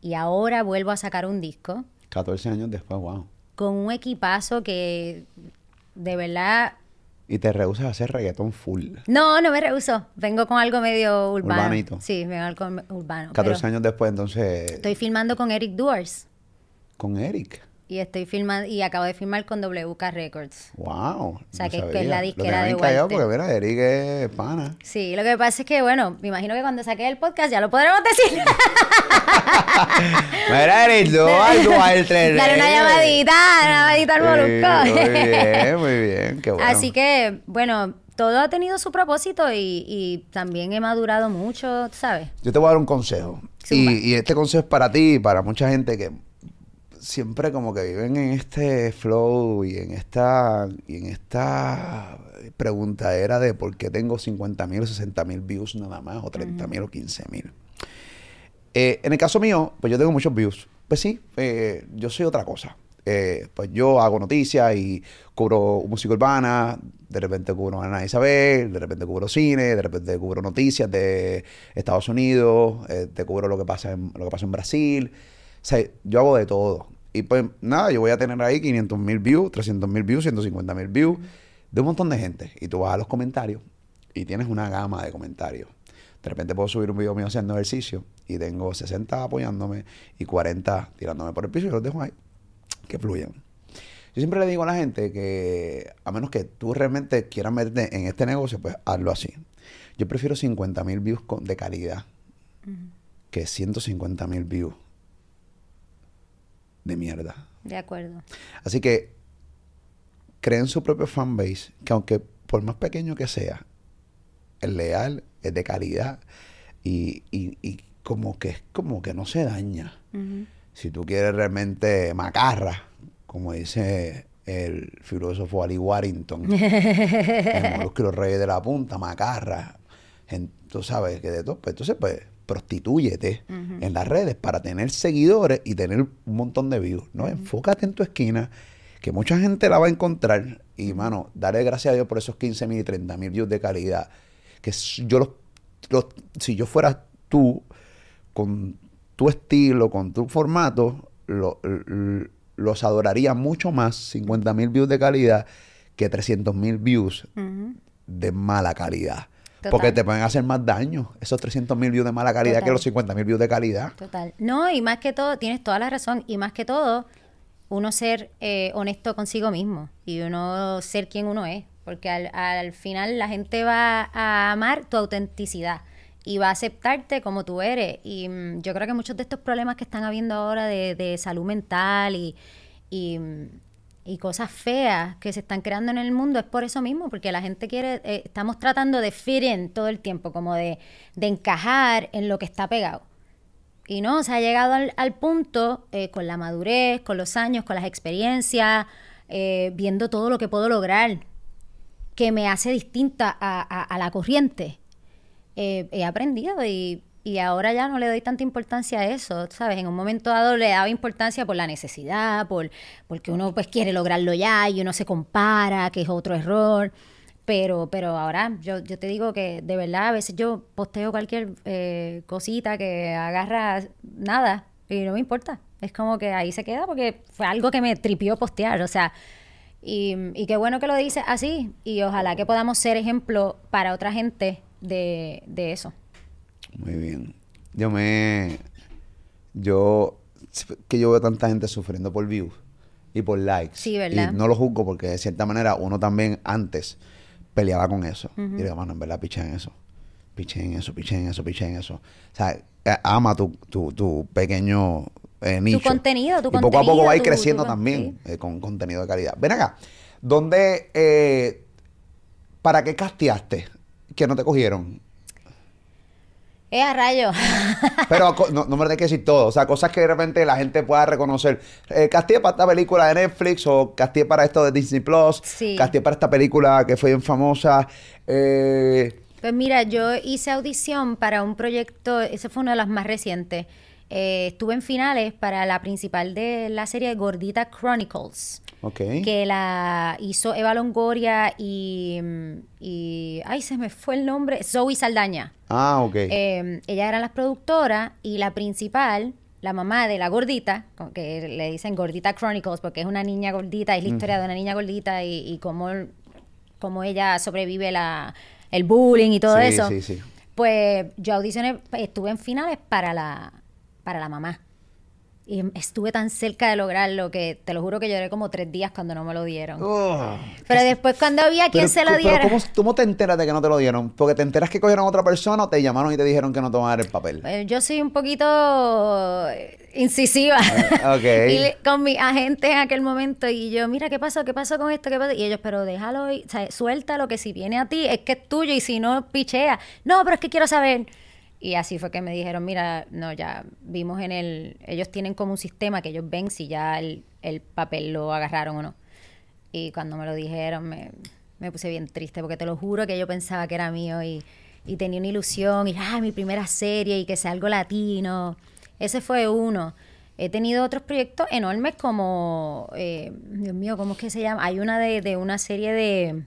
Y ahora vuelvo a sacar un disco 14 años después, wow. con un equipazo que de verdad... Y te rehusas a hacer reggaetón full. No, no me rehuso. Vengo con algo medio urbano. Urbanito. Sí, vengo con algo urbano. 14 pero años después, entonces, Estoy filmando con Eric Duars. con Eric. Y estoy filmando y acabo de filmar con WK Records. Wow. sea, no que es la disquera de callado porque, mira, Eric es pana. Sí, lo que pasa es que, bueno, me imagino que cuando saque el podcast ya lo podremos decir. Mira, Eric, Dual, tres Dale una llamadita, una llamadita al Sí, molusco. Muy bien, muy bien. Qué bueno. Así que, bueno, todo ha tenido su propósito y, y también he madurado mucho, ¿sabes? Yo te voy a dar un consejo. Y este consejo es para ti y para mucha gente que siempre como que viven en este flow y en esta y en esta preguntadera de por qué tengo 50 mil o 60 mil views nada más o 30 mil o 15 mil. Eh, en el caso mío, pues yo tengo muchos views. Pues sí, eh, yo soy otra cosa. Eh, pues yo hago noticias y cubro música urbana, de repente cubro a Ana Isabel, de repente cubro cine, de repente cubro noticias de Estados Unidos, eh, te cubro lo que pasa en, lo que pasa en Brasil. O sea, yo hago de todo. Y pues nada, yo voy a tener ahí 500 mil views, 300 mil views, 150 mil views, de un montón de gente. Y tú vas a los comentarios y tienes una gama de comentarios. De repente puedo subir un video mío haciendo ejercicio y tengo 60 apoyándome y 40 tirándome por el piso y los dejo ahí, que fluyan. Yo siempre le digo a la gente que a menos que tú realmente quieras meterte en este negocio, pues hazlo así. Yo prefiero 50 mil views con- de calidad que 150 mil views de mierda. De acuerdo. Así que creen su propio fanbase, que aunque por más pequeño que sea, es leal, es de calidad y, y- y como que es como que no se daña. Si tú quieres realmente macarra, como dice el filósofo Ali Warrington, el Molusco y los Reyes de la Punta, macarra, tú sabes que de todo, pues entonces pues prostitúyete en las redes para tener seguidores y tener un montón de views, ¿no? Enfócate en tu esquina, que mucha gente la va a encontrar. Y, mano, dale gracias a Dios por esos 15 mil y 30 mil views de calidad, que yo los, los- si yo fuera tú, con tu estilo, con tu formato, lo- los adoraría mucho más 50 mil views de calidad que 300 mil views de mala calidad. Total. Porque te pueden hacer más daño esos 300 mil views de mala calidad que los 50 mil views de calidad. Total. No, y más que todo, tienes toda la razón, y más que todo, uno ser eh, honesto consigo mismo y uno ser quien uno es, porque al, al final la gente va a amar tu autenticidad y va a aceptarte como tú eres. Y mm, yo creo que muchos de estos problemas que están habiendo ahora de, de salud mental y, y, mm, y cosas feas que se están creando en el mundo es por eso mismo, porque la gente quiere, eh, estamos tratando de fit in todo el tiempo, como de, de encajar en lo que está pegado. Y no, se ha llegado al, punto eh, con la madurez, con los años, con las experiencias, eh, viendo todo lo que puedo lograr, que me hace distinta a, a- la corriente. He aprendido y, y ahora ya no le doy tanta importancia a eso, ¿sabes? En un momento dado le daba importancia por la necesidad, por porque uno pues quiere lograrlo ya y uno se compara, que es otro error. Pero, pero ahora yo, yo te digo que de verdad a veces yo posteo cualquier eh, cosita que agarra nada y no me importa. Es como que ahí se queda porque fue algo que me tripió postear. O sea, y, y qué bueno que lo dices así. Y ojalá que podamos ser ejemplo para otra gente de, de eso. Muy bien. Yo me. Yo. Que yo veo tanta gente sufriendo por views y por likes. Sí, ¿verdad? Y no lo juzgo porque de cierta manera uno también antes peleaba con eso. Y digo, mano, en verdad, piché en eso. Piché en eso, piché en eso, piché en eso. O sea, eh, ama tu, tu, tu pequeño eh, nicho. contenido, tu y poco a poco va a ir tu- creciendo tu- también eh, con contenido de calidad. Ven acá. ¿Dónde. eh, ¿Para qué casteaste? Que no te cogieron. ¡Eh, a rayo! Pero no, no me que decir todo. O sea, cosas que de repente la gente pueda reconocer. Eh, para esta película de Netflix o castié para esto de Disney Plus. Sí. Para esta película que fue bien famosa. Eh, Pues mira, yo hice audición para un proyecto, ese fue uno de los más recientes. Eh, estuve en finales para la principal de la serie Gordita Chronicles. Ok. Que la hizo Eva Longoria y, y. Ay, se me fue el nombre. Zoe Saldaña. Ah, ok. Eh, ellas eran las productoras y la principal, la mamá de la gordita, que le dicen Gordita Chronicles porque es una niña gordita, es la historia de una niña gordita y, y cómo, cómo ella sobrevive la, el bullying y todo Sí, eso. sí, sí. Pues yo audicioné, estuve en finales para la, para la mamá. Y estuve tan cerca de lograrlo que te lo juro que lloré como tres días cuando no me lo dieron. Oh. Pero después cuando vi a quién Pero, se lo pero diera... ¿cómo, ¿cómo te enteras de que no te lo dieron? Porque te enteras que cogieron a otra persona o te llamaron y te dijeron que no tomaran el papel. Eh, Yo soy un poquito eh, incisiva. Ah, ok. y le- con mi agente en aquel momento y yo, mira, ¿qué pasó? ¿Qué pasó con esto? ¿Qué pasó? Y ellos, pero déjalo, y- o sea, suéltalo, que si viene a ti es que es tuyo y si no, pichea. No, pero es que quiero saber. Y así fue que me dijeron, mira, no, ya vimos en el... Ellos tienen como un sistema que ellos ven si ya el, el papel lo agarraron o no. Y cuando me lo dijeron me, me puse bien triste porque te lo juro que yo pensaba que era mío y, y tenía una ilusión y, ay, mi primera serie y que sea algo latino. Ese fue uno. He tenido otros proyectos enormes como, eh, Dios mío, ¿cómo es que se llama? Hay una de, de una serie de,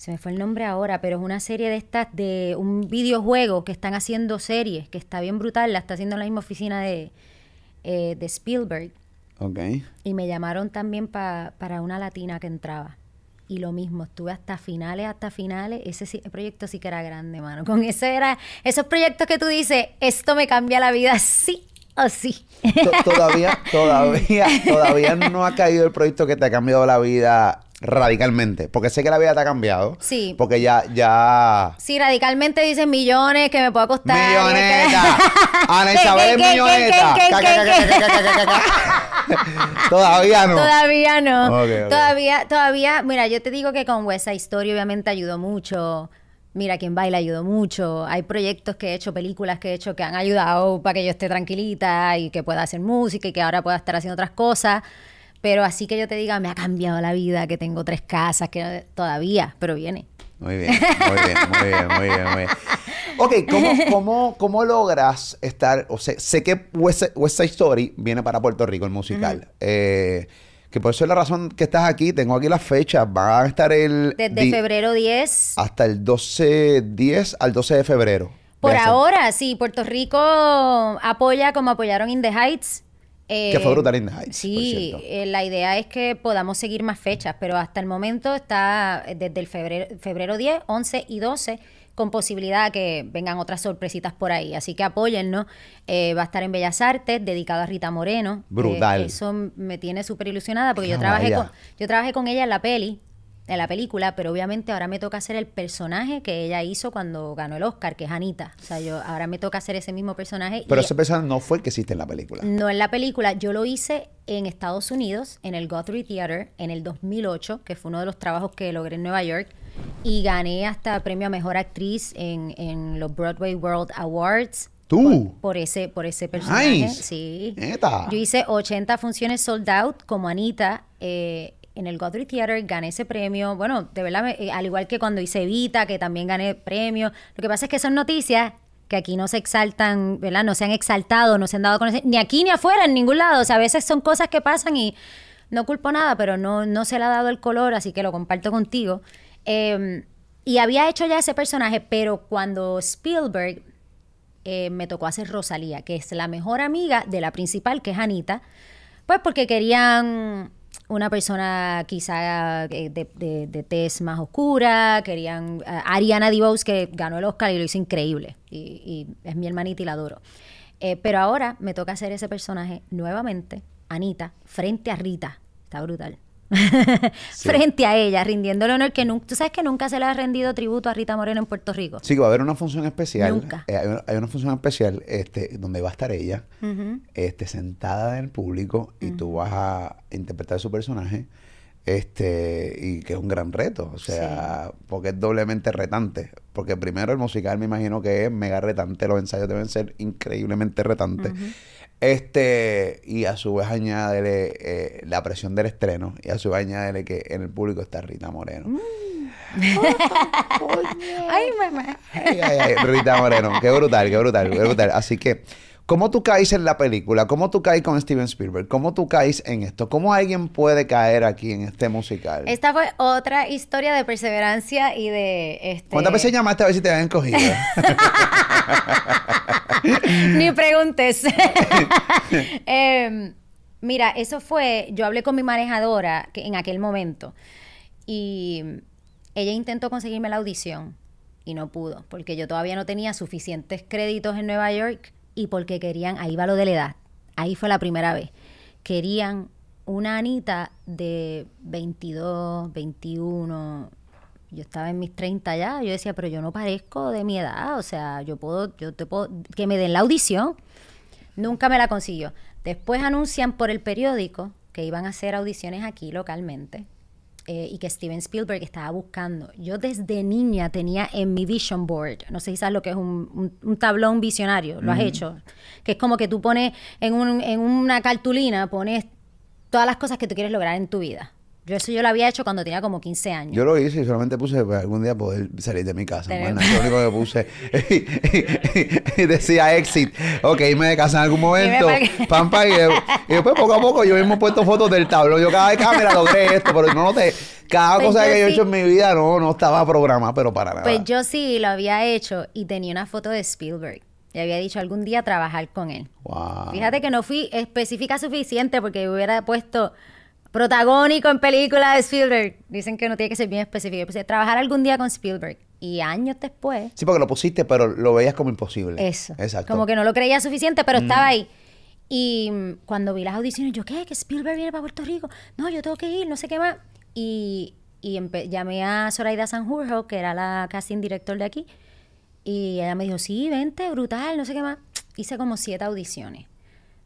se me fue el nombre ahora, pero es una serie de estas, de un videojuego que están haciendo series, que está bien brutal, la está haciendo en la misma oficina de, eh, de Spielberg. Ok. Y me llamaron también pa- para una latina que entraba. Y lo mismo, estuve hasta finales, hasta finales. Ese sí- proyecto sí que era grande, mano. Con ese era, esos proyectos que tú dices, esto me cambia la vida, sí o sí. To- Todavía, todavía, todavía no ha caído el proyecto que te ha cambiado la vida radicalmente. Porque sé que la vida te ha cambiado. Sí. Porque ya, ya. Sí, radicalmente dicen millones que me puedo costar. Milloneta. Ana ¿Qué, Isabel es milloneta. Todavía no. Todavía no. Todavía, todavía, mira, yo te digo que con West Side Story obviamente ayudó mucho. Mira, quien baila ayudó mucho. Hay proyectos que he hecho, películas que he hecho que han ayudado para que yo esté tranquilita y que pueda hacer música y que ahora pueda estar haciendo otras cosas. Pero así que yo te diga, me ha cambiado la vida, que tengo tres casas, que todavía, pero viene. Muy bien, muy bien, muy bien, muy bien, muy bien. Ok, ¿cómo, cómo, cómo logras estar? O sea, sé que West, West Side Story viene para Puerto Rico, el musical. Eh, que por eso es la razón que estás aquí. Tengo aquí las fechas. Van a estar el... Desde febrero 10 Hasta el 12, 10 al 12 de febrero. Por ahora, sí, Puerto Rico apoya como apoyaron In the Heights. Eh, Que fue brutal In the Heights, por Sí, eh, la idea es que podamos seguir más fechas, pero hasta el momento está eh, desde el febrero, febrero 10, 11 y 12 con posibilidad que vengan otras sorpresitas por ahí. Así que apóyennos. Eh, va a estar en Bellas Artes, dedicado a Rita Moreno. Brutal. Eh, eso me tiene súper ilusionada porque yo Ah, trabajé, vaya. con, yo trabajé con ella en la peli, en la película, pero obviamente ahora me toca hacer el personaje que ella hizo cuando ganó el Oscar, que es Anita. O sea, yo ahora me toca hacer ese mismo personaje. Pero y ese personaje no fue el que hiciste en la película. no en la película, yo lo hice en Estados Unidos, en el Guthrie Theater, en el 2008, que fue uno de los trabajos que logré en Nueva York, y gané hasta premio a Mejor Actriz en, en los Broadway World Awards. ¿Tú? Por ese, por ese personaje, Nice. sí. Neta. Yo hice 80 funciones sold out como Anita eh, en el Guthrie Theater, gané ese premio. Bueno, de verdad, eh, al igual que cuando hice Evita, que también gané premio. Lo que pasa es que son noticias que aquí no se exaltan, ¿verdad? No se han exaltado, no se han dado a conocer, ni aquí ni afuera, en ningún lado. O sea, a veces son cosas que pasan y no culpo nada, pero no, no se le ha dado el color, así que lo comparto contigo. Eh, y había hecho ya ese personaje, pero cuando Spielberg eh, me tocó hacer Rosalía, que es la mejor amiga de la principal, que es Anita, pues porque querían una persona quizá eh, de, de, de tez más oscura, querían a Ariana DeBose, que ganó el Oscar y lo hizo increíble, y, y es mi hermanita y la adoro. Eh, pero ahora me toca hacer ese personaje nuevamente, Anita, frente a Rita, está brutal. frente a ella, rindiéndole honor que nunca, tú sabes que nunca se le ha rendido tributo a Rita Moreno en Puerto Rico. Sí, va a haber una función especial. Nunca. Eh, hay, una, hay una función especial este, donde va a estar ella este, sentada en el público y tú vas a interpretar su personaje. Este, y que es un gran reto, o sea, porque es doblemente retante. Porque primero el musical me imagino que es mega retante, los ensayos deben ser increíblemente retantes. Este, y a su vez añádele eh, la presión del estreno, y a su vez añádele que en el público está Rita Moreno. Ay, mamá. Ay, ay, ay, Rita Moreno. Qué brutal, qué brutal, qué brutal. Así que, ¿cómo tú caes en la película? ¿Cómo tú caes con Steven Spielberg? ¿Cómo tú caes en esto? ¿Cómo alguien puede caer aquí en este musical? Esta fue otra historia de perseverancia y de... Este... ¿Cuántas veces llamaste a ver si te habían cogido? Ni preguntes. Em, mira, eso fue, yo hablé con mi manejadora que en aquel momento y ella intentó conseguirme la audición y no pudo, porque yo todavía no tenía suficientes créditos en Nueva York y porque querían, ahí va lo de la edad, ahí fue la primera vez, querían una Anita de 22, 21, yo estaba en mis 30 ya, yo decía, pero yo no parezco de mi edad, o sea, yo puedo, yo te puedo, que me den la audición. Nunca me la consiguió. Después anuncian por el periódico que iban a hacer audiciones aquí localmente eh, y que Steven Spielberg estaba buscando. Yo desde niña tenía en mi vision board, no sé si sabes lo que es un, un- un tablón visionario, lo has hecho, que es como que tú pones en, un- en una cartulina, pones todas las cosas que tú quieres lograr en tu vida. Yo eso yo lo había hecho cuando tenía como 15 años. Yo lo hice y solamente puse para algún día poder salir de mi casa. Bueno, lo único que puse. y decía exit. Ok, irme de casa en algún momento. que- Pampa. Y, y después poco a poco yo mismo he puesto fotos del tablón. Yo cada vez cámara logré esto, pero no noté. Cada Pues cosa que yo he hecho en mi vida no, no estaba programada, pero para nada. Pues yo sí lo había hecho y tenía una foto de Spielberg. Y había dicho algún día trabajar con él. Wow. Fíjate que no fui específica suficiente porque hubiera puesto protagónico en película de Spielberg. Dicen que no tiene que ser bien específico. Puse trabajar algún día con Spielberg. Y años después, Sí, porque lo pusiste, pero lo veías como imposible. eso. Exacto. Mm. Como que no lo creía suficiente, pero estaba ahí. Y mm, cuando vi las audiciones, yo, ¿qué? ¿Que Spielberg viene para Puerto Rico? No, yo tengo que ir, no sé qué más. Y, y llamé a Zoraida Sanjurjo, que era la casting director de aquí. Y ella me dijo, sí, vente, brutal, no sé qué más. Hice como siete audiciones.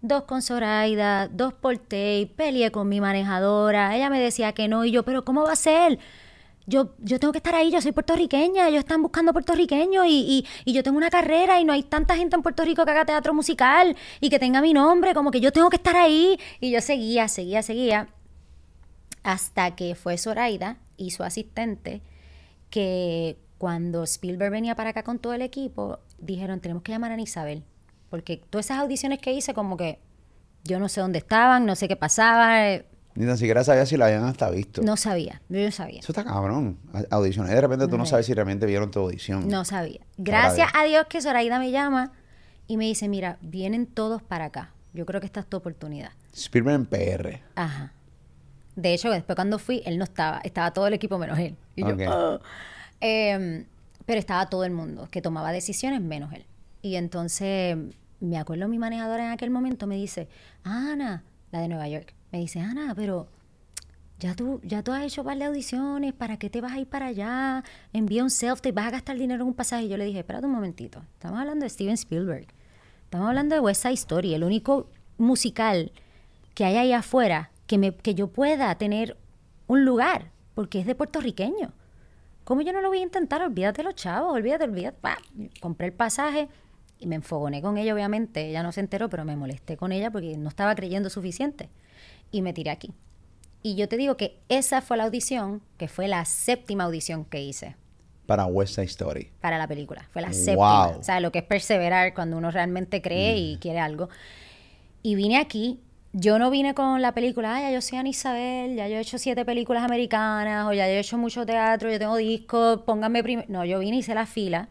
Dos con Zoraida, dos por tape, peleé con mi manejadora. Ella me decía que no, y yo, pero ¿cómo va a ser? Yo, yo tengo que estar ahí, yo soy puertorriqueña, ellos están buscando puertorriqueños y, y, y yo tengo una carrera y no hay tanta gente en Puerto Rico que haga teatro musical y que tenga mi nombre, como que yo tengo que estar ahí. Y yo seguía, seguía, seguía, hasta que fue Zoraida y su asistente que cuando Spielberg venía para acá con todo el equipo, dijeron, tenemos que llamar a Isabel, porque todas esas audiciones que hice como que yo no sé dónde estaban, no sé qué pasaba, eh, Ni tan siquiera sabía si la habían hasta visto. no sabía, yo no sabía. Eso está cabrón. Audiciones. De repente tú no sabes si realmente vieron tu audición. No sabía. Gracias a Dios que Zoraida me llama y me dice, mira, vienen todos para acá. Yo creo que esta es tu oportunidad. Spielberg en PR. Ajá. De hecho, después cuando fui, él no estaba. Estaba todo el equipo menos él. Y yo. Em, pero estaba todo el mundo que tomaba decisiones menos él. Y entonces, me acuerdo mi manejadora en aquel momento me dice, Ana, la de Nueva York, me dice, Ana, pero ya tú, ya tú has hecho par de audiciones, ¿para qué te vas a ir para allá? Envía un self-tape, vas a gastar dinero en un pasaje. Y yo le dije, espérate un momentito, estamos hablando de Steven Spielberg, estamos hablando de West Side Story, el único musical que hay ahí afuera que, me, que yo pueda tener un lugar, porque es de puertorriqueño. ¿Cómo yo no lo voy a intentar? Olvídate los chavos, olvídate, olvídate. Pa. Compré el pasaje y me enfogoné con ella, obviamente. Ella no se enteró, pero me molesté con ella porque no estaba creyendo suficiente. Y me tiré aquí. Y yo te digo que esa fue la audición, que fue la séptima audición que hice Para West Side Story. para la película. Fue la Wow. séptima. O sea, lo que es perseverar cuando uno realmente cree y quiere algo. Y vine aquí. Yo no vine con la película, ah, ya yo soy Ana Isabel, ya yo he hecho siete películas americanas, o ya yo he hecho mucho teatro, yo tengo discos, pónganme primero. No, yo vine y hice la fila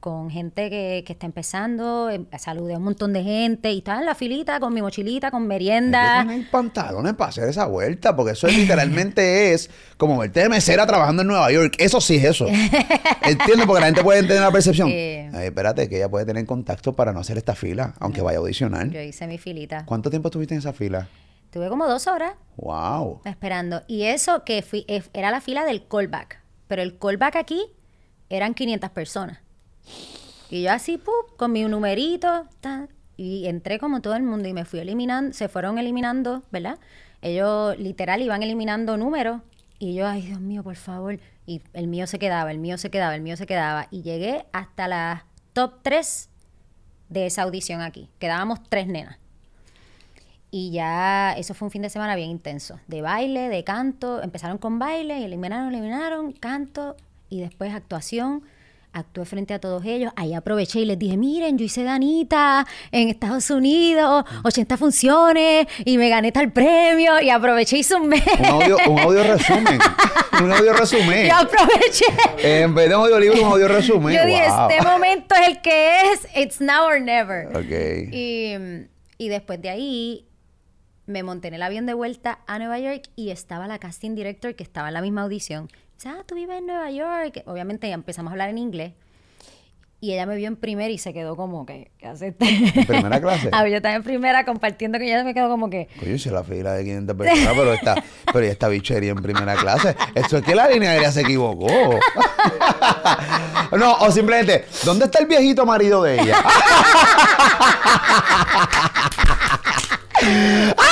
con gente que, que está empezando, em- saludé a un montón de gente y estaba en la filita con mi mochilita, con merienda. poner pantalones para hacer esa vuelta, porque eso es, literalmente es como verte de mesera trabajando en Nueva York. Eso sí es eso. ¿Entiendes? Porque la gente puede tener la percepción. Ay, espérate, que ella puede tener contacto para no hacer esta fila, aunque vaya a audicionar. Yo hice mi filita. ¿Cuánto tiempo estuviste en esa fila? Tuve como dos horas Wow. esperando. Y eso que fui, es- era la fila del callback. Pero el callback aquí eran 500 personas. Y yo así, ¡pup! con mi numerito, ta, y entré como todo el mundo y me fui eliminando, se fueron eliminando, ¿verdad? Ellos literal iban eliminando números y yo, ay Dios mío, por favor. Y el mío se quedaba, el mío se quedaba, el mío se quedaba. Y llegué hasta la top 3 de esa audición aquí. Quedábamos tres nenas. Y ya, eso fue un fin de semana bien intenso. De baile, de canto. Empezaron con baile, y eliminaron, eliminaron, canto y después actuación. Actué frente a todos ellos. Ahí aproveché y les dije, miren, yo hice Danita en Estados Unidos, 80 funciones, y me gané tal premio. Y aproveché y sumé. Un audio, un audio resumen. un audio resumen. Yo aproveché. En vez de un audiolibro, un audio resumen. Yo dije, Wow. este momento es el que es, it's now or never. Y, y después de ahí me monté en el avión de vuelta a Nueva York y estaba la casting director que estaba en la misma audición. Dice, ah, tú vives en Nueva York. Obviamente empezamos a hablar en inglés. Y ella me vio en primera y se quedó como que, ¿qué hace este? ¿En primera clase? Ah, yo estaba en primera compartiendo que ella me quedó como que, Coño, si la fila de 500 personas, pero esta, pero ya está bichería en primera clase. Esto es que la línea aérea se equivocó. no, o simplemente, ¿dónde está el viejito marido de ella?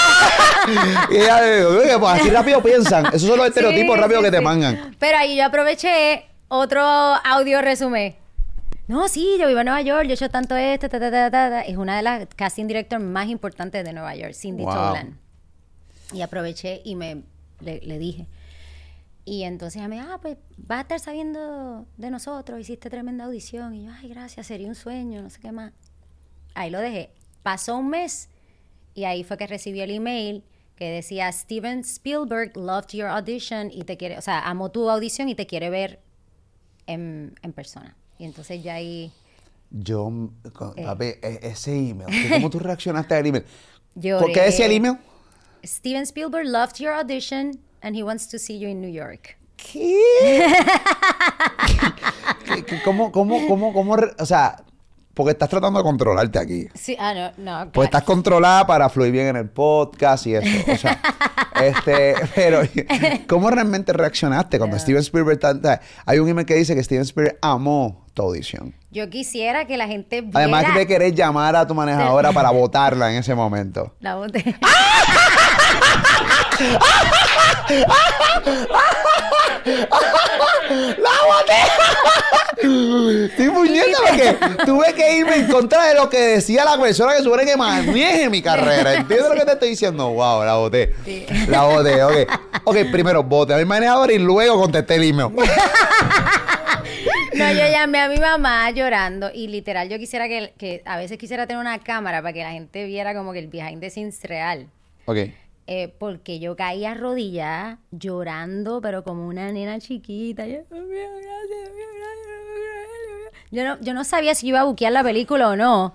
y ella, oye, pues así rápido piensan. Esos son los estereotipos Sí, rápidos sí, que te mangan. Pero ahí yo aproveché otro audio resumen. No, sí, yo vivo en Nueva York, yo he hecho tanto esto, ta, ta, ta, ta. Es una de las casting directors más importantes de Nueva York, Cindy Wow. Toland. Y aproveché y me le, le dije. Y entonces ella me dijo, ah, pues vas a estar sabiendo de nosotros, hiciste tremenda audición. Y yo, ay, gracias, sería un sueño, no sé qué más. Ahí lo dejé. Pasó un mes y ahí fue que recibí el email que decía Steven Spielberg loved your audition y te quiere, o sea, amó tu audición y te quiere ver en, en persona. Y entonces ya ahí Yo, con- Eh. papi, e- ese email, ¿tú- ¿cómo tú reaccionaste al email? ¿Por qué decía el email? Steven Spielberg loved your audition and he wants to see you in New York. ¿Qué? ¿Qué- qué- ¿Cómo, cómo, cómo, cómo? O sea, porque estás tratando de controlarte aquí. Sí, ah, no, no. Pues estás controlada para fluir bien en el podcast y eso. O sea, este, pero ¿cómo realmente reaccionaste cuando Steven Spielberg Hay un email que dice que Steven Spielberg amó tu audición. Yo quisiera que la gente viera Además de querer llamar a tu manejadora para votarla en ese momento. la voz de... Sí, puñeta, porque tuve que irme en contra de lo que decía la persona que supone que maneje mi carrera. ¿Entiendes lo que te estoy diciendo? Wow, la voté. Sí. La voté, ok. Ok, primero voté a mi manejador y luego contesté el email. No, yo llamé a mi mamá llorando y literal yo quisiera que, que a veces quisiera tener una cámara para que la gente viera como que el behind the scenes real. Ok. Eh, porque yo caí arrodillada llorando, pero como una nena chiquita. Yo, no, yo no sabía si iba a buquear la película o no,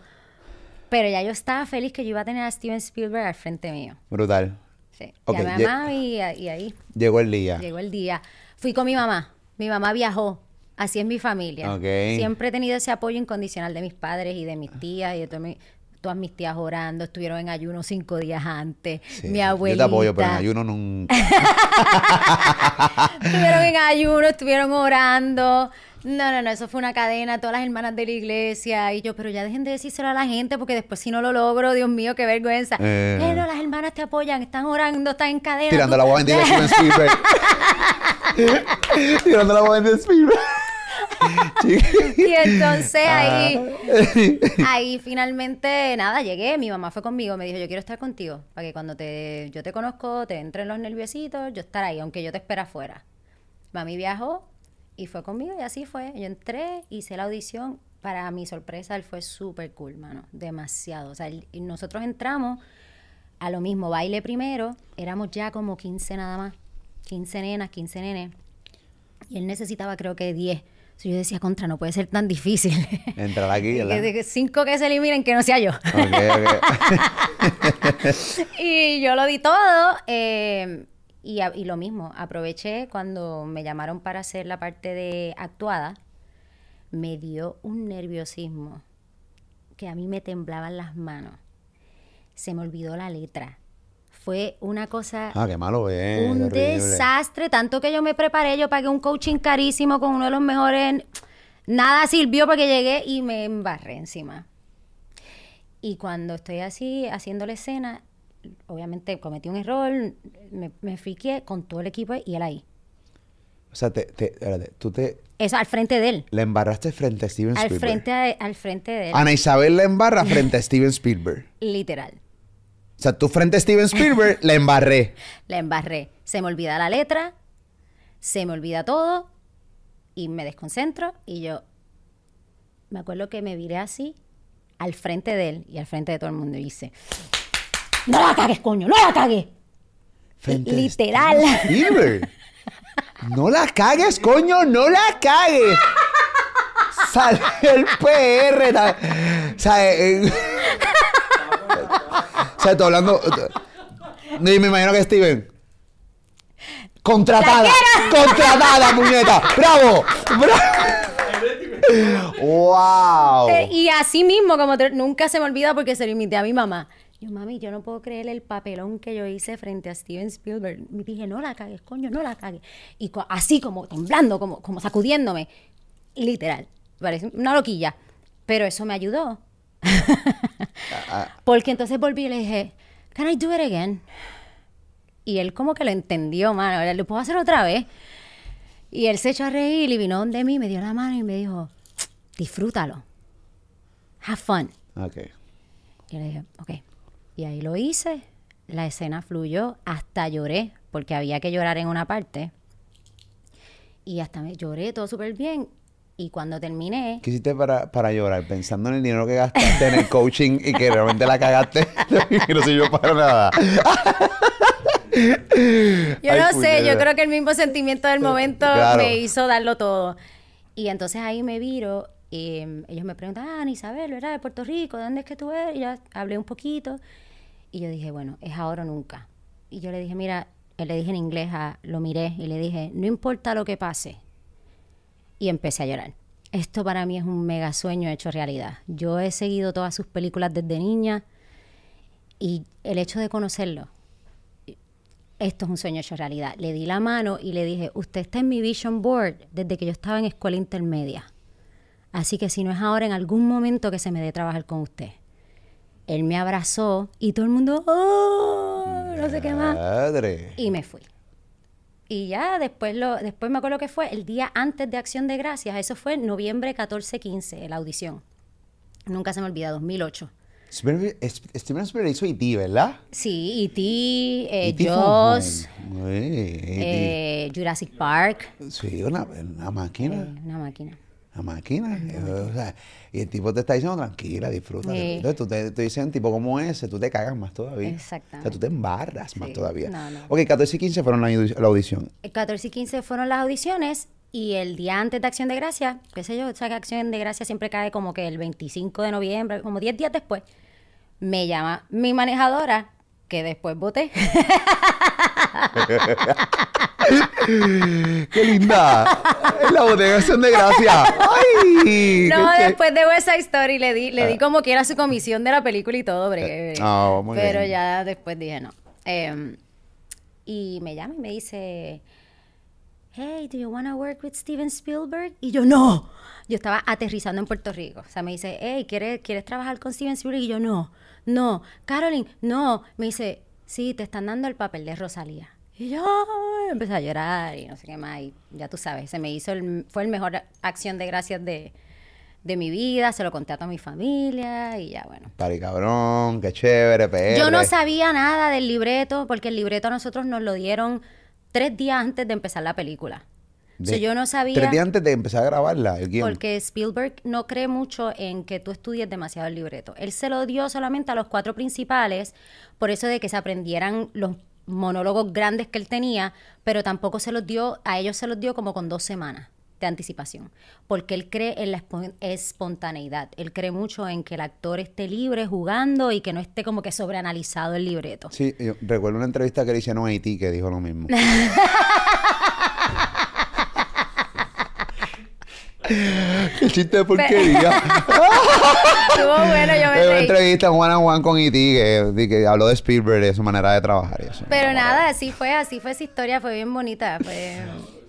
pero ya yo estaba feliz que yo iba a tener a Steven Spielberg al frente mío. Brutal. Sí. Ok, Llamé a ye- mamá y, y ahí Llegó el día. llegó el día. Fui con mi mamá. Mi mamá viajó. Así es mi familia. Siempre he tenido ese apoyo incondicional de mis padres y de mis tías y de todas mis, todas mis tías orando. Estuvieron en ayuno cinco días antes. Sí, mi abuelita. Yo te apoyo, pero en ayuno nunca. Estuvieron en ayuno, estuvieron orando. No, no, no, eso fue una cadena, todas las hermanas de la iglesia. Y yo, pero ya dejen de decírselo a la gente, porque después si no lo logro, Dios mío, qué vergüenza. Eh. Pero las hermanas te apoyan, están orando, están en cadena. Tirando tú- la voz Spielberg. Tirando la voz. Chiqui- Y entonces ahí, Ah. ahí finalmente, nada, llegué, mi mamá fue conmigo, me dijo, yo quiero estar contigo, para que cuando te, yo te conozco, te entren los nerviositos, yo estar ahí, aunque yo te espera afuera. Mami viajó y fue conmigo y así fue. Yo entré, hice la audición, para mi sorpresa, él fue súper cool, mano, demasiado. O sea, él- nosotros entramos a lo mismo, baile primero, éramos ya como 15 nada más, 15 nenas, 15 nenes, y él necesitaba creo que 10. So, yo decía, contra, no puede ser tan difícil. Entrar aquí, ¿verdad? que cinco que se eliminen, que no sea yo. Ok, ok. y yo lo di todo. eh, y, a- y lo mismo, aproveché cuando me llamaron para hacer la parte de actuada. Me dio un nerviosismo que a mí me temblaban las manos. Se me olvidó la letra. Fue una cosa Ah, qué malo es. un desastre, tanto que yo me preparé, yo pagué un coaching carísimo con uno de los mejores. Nada sirvió porque llegué y me embarré encima. Y cuando estoy así haciendo la escena, obviamente cometí un error, me, me friqué con todo el equipo y él ahí. O sea, te, te, espérate, tú te Eso al frente de él. la embarraste frente a Steven Al Spielberg. frente, al frente de él. Ana Isabel la embarra frente a Steven Spielberg. Literal. O sea, tú frente a Steven Spielberg la embarré. La embarré. Se me olvida la letra, se me olvida todo y me desconcentro y yo me acuerdo que me viré así al frente de él y al frente de todo el mundo y dice, no la cagues, coño, no la cagues. Frente Literal. Steven Spielberg. No la cagues, coño, no la cagues. Sale el PR. O sea, eh, sea, estoy hablando. Y me imagino que Steven. Contratada. Contratada, puñeta. ¡Bravo! ¡Bravo! ¡Wow! Eh, y así mismo, como te- nunca se me olvida porque se lo imité a mi mamá. Yo, mami, yo no puedo creer el papelón que yo hice frente a Steven Spielberg. Y dije, no la cagues, coño, no la cagues. Y co- así como temblando, como, como sacudiéndome. Literal. Parece una loquilla. Pero eso me ayudó. Porque entonces volví y le dije, can I do it again? Y él como que lo entendió, mano. ¿Le puedo hacer otra vez? Y él se echó a reír y vino donde mí, me dio la mano y me dijo, disfrútalo. Have fun. Ok. Y le dije, ok. Y ahí lo hice. La escena fluyó. Hasta lloré, porque había que llorar en una parte. Y hasta me lloré todo súper bien. Y cuando terminé, ¿Qué hiciste para, para llorar? Pensando en el dinero que gastaste en el coaching y que realmente la cagaste y no sirvió para nada. Yo Ay, no sé, yo creo que el mismo sentimiento del momento Claro. me hizo darlo todo. Y entonces ahí me viro y mm, ellos me preguntan, ah, Isabel, ¿verdad? De Puerto Rico, ¿de dónde es que tú eres? Y ya hablé un poquito. Y yo dije, bueno, es ahora o nunca. Y yo le dije, mira, le dije en inglés, a- lo miré y le dije, no importa lo que pase. Y empecé a llorar. Esto para mí es un mega sueño hecho realidad. Yo he seguido todas sus películas desde niña y el hecho de conocerlo, esto es un sueño hecho realidad. Le di la mano y le dije, usted está en mi vision board desde que yo estaba en escuela intermedia. Así que si no es ahora, en algún momento que se me dé trabajar con usted. Él me abrazó y todo el mundo, "Oh", no sé qué más. Madre. Y me fui. Y ya después lo después me acuerdo que fue el día antes de Acción de Gracias. Eso fue noviembre 14-15, la audición. Nunca se me olvida, 2008. Spielberg- es- Steven Spielberg hizo E.T., ¿verdad? Sí, E.T., eh, fue Jaws, Uy, E.T.. eh, Jurassic Park. Sí, una, una máquina. Eh, una máquina. Máquina. eh, o sea, y el tipo te está diciendo tranquila, disfruta. Sí. Entonces tú te, te dices un tipo como ese, tú te cagas más todavía. Exactamente. O sea, tú te embarras más todavía. No, no. Ok, 14 y 15 fueron la, la audición. El 14 y 15 fueron las audiciones y el día antes de Acción de Gracias, qué sé yo, o sea que Acción de Gracias siempre cae como que el 25 de noviembre, como 10 días después, me llama mi manejadora, que después voté. ¡Qué linda! la botegación de gracia. ¡Ay! no, después de Side Story le di, le di Ah. como que era su comisión de la película y todo, bregué. Ah, muy pero bien. ya después dije no. Em, y me llama y me dice, hey, do you want to work with Steven Spielberg? Y yo, no. Yo estaba aterrizando en Puerto Rico. O sea, me dice, hey, ¿quieres, ¿quieres trabajar con Steven Spielberg? Y yo, no, no. Caroline, no. Me dice, sí, te están dando el papel de Rosalía. Y yo empecé a llorar y no sé qué más. Y ya tú sabes, se me hizo, el, fue el mejor acción de gracias de, de mi vida. Se lo conté a toda mi familia y ya, bueno. Pari cabrón, qué chévere, PR. Yo no sabía nada del libreto porque el libreto a nosotros nos lo dieron tres días antes de empezar la película. O sea, De- yo no sabía Tres días antes de empezar a grabarla, el guion. porque Spielberg no cree mucho en que tú estudies demasiado el libreto. Él se lo dio solamente a los cuatro principales, por eso de que se aprendieran los monólogos grandes que él tenía, pero tampoco se los dio, a ellos se los dio como con dos semanas de anticipación, porque él cree en la espon- espontaneidad, él cree mucho en que el actor esté libre jugando y que no esté como que sobreanalizado el libreto. Sí, yo recuerdo una entrevista que le hicieron a Haití que dijo lo mismo. Qué chiste de porquería. Estuvo bueno, yo me Hay una reí. entrevista Juan a Juan con E.T. que, habló de Spielberg, de su manera de trabajar y eso. Pero nada, así fue, así fue esa historia, fue bien bonita. Fue...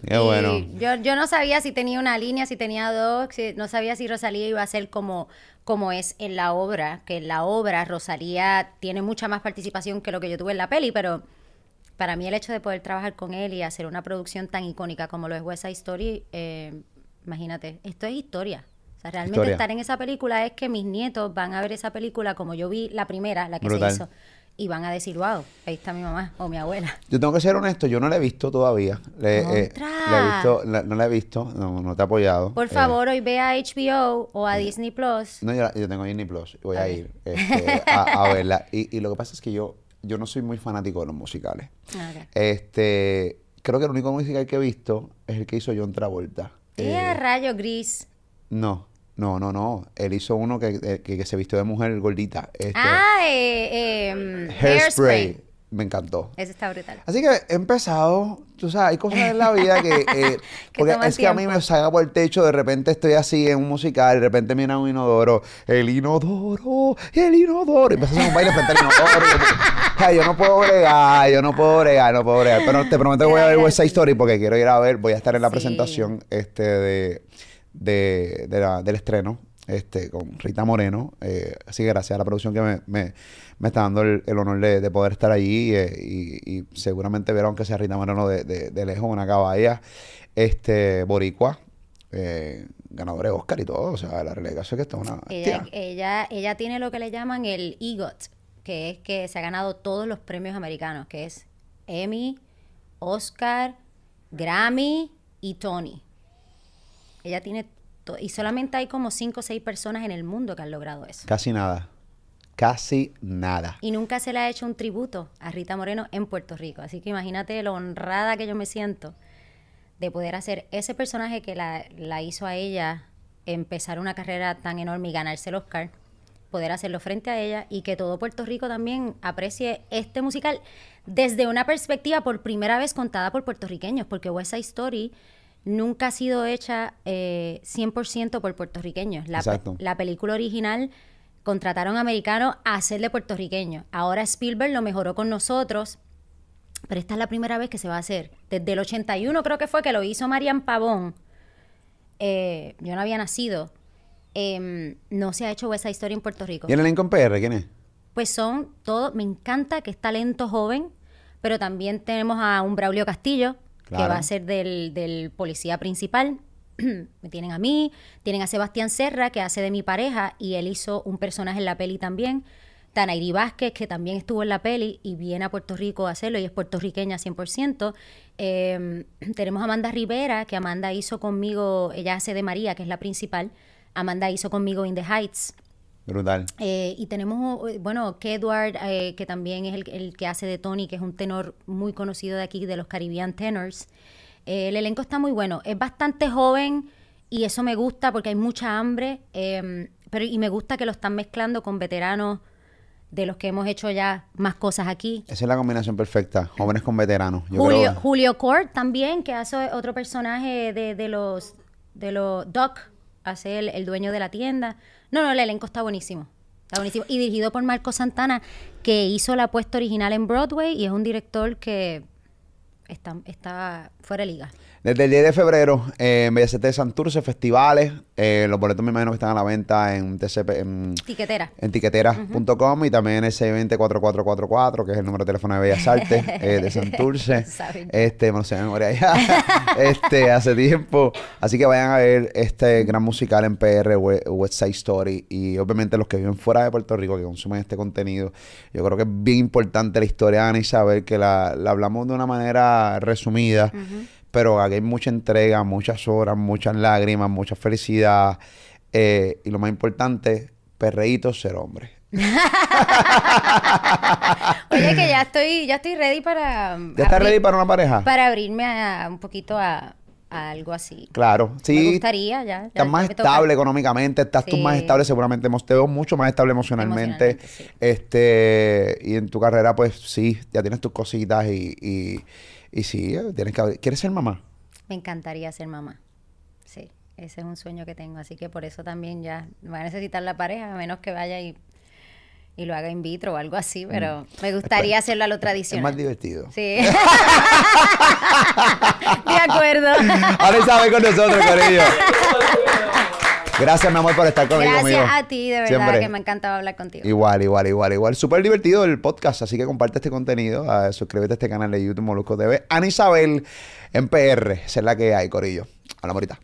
Qué y bueno. Yo, yo no sabía si tenía una línea, si tenía dos, si- no sabía si Rosalía iba a ser como, como es en la obra, que en la obra Rosalía tiene mucha más participación que lo que yo tuve en la peli, pero para mí el hecho de poder trabajar con él y hacer una producción tan icónica como lo es West Side Story, eh, imagínate, esto es historia. O sea, realmente Historia. estar en esa película es que mis nietos van a ver esa película como yo vi la primera, la que Brutal. se hizo. y van a decir, wow, ahí está mi mamá o mi abuela. Yo tengo que ser honesto, yo no la he visto todavía. Le- eh, Contra. la he visto, la- no la he visto, no, no te he apoyado. Por Eh, favor, hoy ve a HBO o a Disney Plus. no, yo, tengo Disney Plus, voy a ir este, a, a verla. Y, y lo que pasa es que yo, yo no soy muy fanático de los musicales. Ah. Este, creo que el único musical que he visto es el que hizo John Travolta. ¡Qué Eh, rayo gris! no, no, no, no. Él hizo uno que, eh, que, que se vistió de mujer gordita. Este, Ah, eh, em, Hairspray. Hairspray. Me encantó. Ese está brutal. Así que he empezado, tú sabes, hay cosas en la vida que... eh, porque es que a mí me salga por el techo, de repente estoy así en un musical, de repente mira un inodoro, el inodoro, el inodoro, y empieza a hacer un baile frente al inodoro. y sea, yo no puedo bregar, yo no puedo bregar, no puedo bregar. Pero te prometo que voy a ver West Side Story porque quiero ir a ver, voy a estar en la Sí. presentación este de, de, de la- del estreno este, con Rita Moreno. Eh, así que gracias a la producción que me, me, me está dando el, el honor de, de poder estar allí eh, y, y seguramente vieron que sea Rita Moreno de, de, de lejos, una caballa, este, boricua, eh, ganador de Oscar y todo. O sea, la realidad es que esto es una... Ella, ella, ella tiene lo que le llaman el EGOT, que es que se ha ganado todos los premios americanos, que es Emmy, Oscar, Grammy y Tony. Ella tiene... Y solamente hay como cinco o seis personas en el mundo que han logrado eso. Casi nada. Casi nada. Y nunca se le ha hecho un tributo a Rita Moreno en Puerto Rico. Así que imagínate lo honrada que yo me siento de poder hacer ese personaje que la, la hizo a ella empezar una carrera tan enorme y ganarse el Oscar, poder hacerlo frente a ella y que todo Puerto Rico también aprecie este musical desde una perspectiva por primera vez contada por puertorriqueños, porque West Side Story nunca ha sido hecha eh, 100% por puertorriqueños. La, Exacto. la película original contrataron americanos a hacerle puertorriqueño. Ahora Spielberg lo mejoró con nosotros, pero esta es la primera vez que se va a hacer. Desde el 81 creo que fue que lo hizo Marian Pavón. Eh, yo no había nacido. Em, no se ha hecho esa historia en Puerto Rico. ¿Y el elenco en PR? ¿Quién es? Pues son todo, me encanta que es talento joven, pero también tenemos a un Braulio Castillo, que va a ser del, del policía principal. Me tienen a mí, tienen a Sebastián Serra, que hace de mi pareja, y él hizo un personaje en la peli también. Tanairi Vázquez, que también estuvo en la peli y viene a Puerto Rico a hacerlo, y es puertorriqueña 100%. Eh, tenemos a Amanda Rivera, que Amanda hizo conmigo, ella hace de María, que es la principal. Amanda hizo conmigo In the Heights. Brutal. Eh, y tenemos, eh, bueno, que Edward, eh, que también es el, el que hace de Tony, que es un tenor muy conocido de aquí, de los Caribbean Tenors. Eh, el elenco está muy bueno. Es bastante joven y eso me gusta porque hay mucha hambre. eh, pero, y me gusta que lo están mezclando con veteranos de los que hemos hecho ya más cosas aquí. Esa es la combinación perfecta. Jóvenes con veteranos. Yo Julio, creo- Julio Court también, que hace otro personaje de, de los de los Doc, hace el, el dueño de la tienda. No, no, el elenco está buenísimo. Está buenísimo. Y dirigido por Marco Santana, que hizo la apuesta original en Broadway y es un director que está, está fuera de liga. Desde el 10 de febrero, eh, en Bellas Artes de Santurce, festivales. eh, los boletos me imagino que están a la venta en TCP, en, Tiquetera. en tiquetera.com y también en el 620-4444, que es el número de teléfono de Bellas Artes eh, de Santurce. Este, lo sé memoria ya. este, hace tiempo. Así que vayan a ver este gran musical en PR, We- West Side Story. Y obviamente los que viven fuera de Puerto Rico, que consumen este contenido. Yo creo que es bien importante la historia de Ana Isabel, que la, la hablamos de una manera resumida. Pero aquí hay mucha entrega, muchas horas, muchas lágrimas, mucha felicidad. eh, y lo más importante, perreíto ser hombre. Oye, que ya estoy, ya estoy ready para. ¿Ya estás ready para una pareja? Para abrirme a, un poquito a, a algo así. Claro, sí. Me gustaría ya. ya- Estás más estable económicamente, estás tú más estable seguramente, te veo mucho más estable emocionalmente. Emocionalmente, sí. Este, y en tu carrera, pues sí, ya tienes tus cositas y, y, y sí, eh, tienes que ¿Quieres ser mamá? Me encantaría ser mamá. Sí, ese es un sueño que tengo. Así que por eso también ya va a necesitar la pareja, a menos que vaya y, y lo haga in vitro o algo así. Pero me gustaría hacerlo a lo Mm. Es tradicional. más divertido. Sí. De acuerdo. Ahora Isabel con nosotros, Corillo. Gracias, mi amor, por estar conmigo. Gracias a ti, de verdad, Siempre. que me encantaba hablar contigo. Igual, igual, igual, igual. Súper divertido el podcast, así que comparte este contenido. ah, suscríbete a este canal de YouTube Molusco TV. Ana Isabel en PR, esa es la que hay, Corillo. Hola, morita.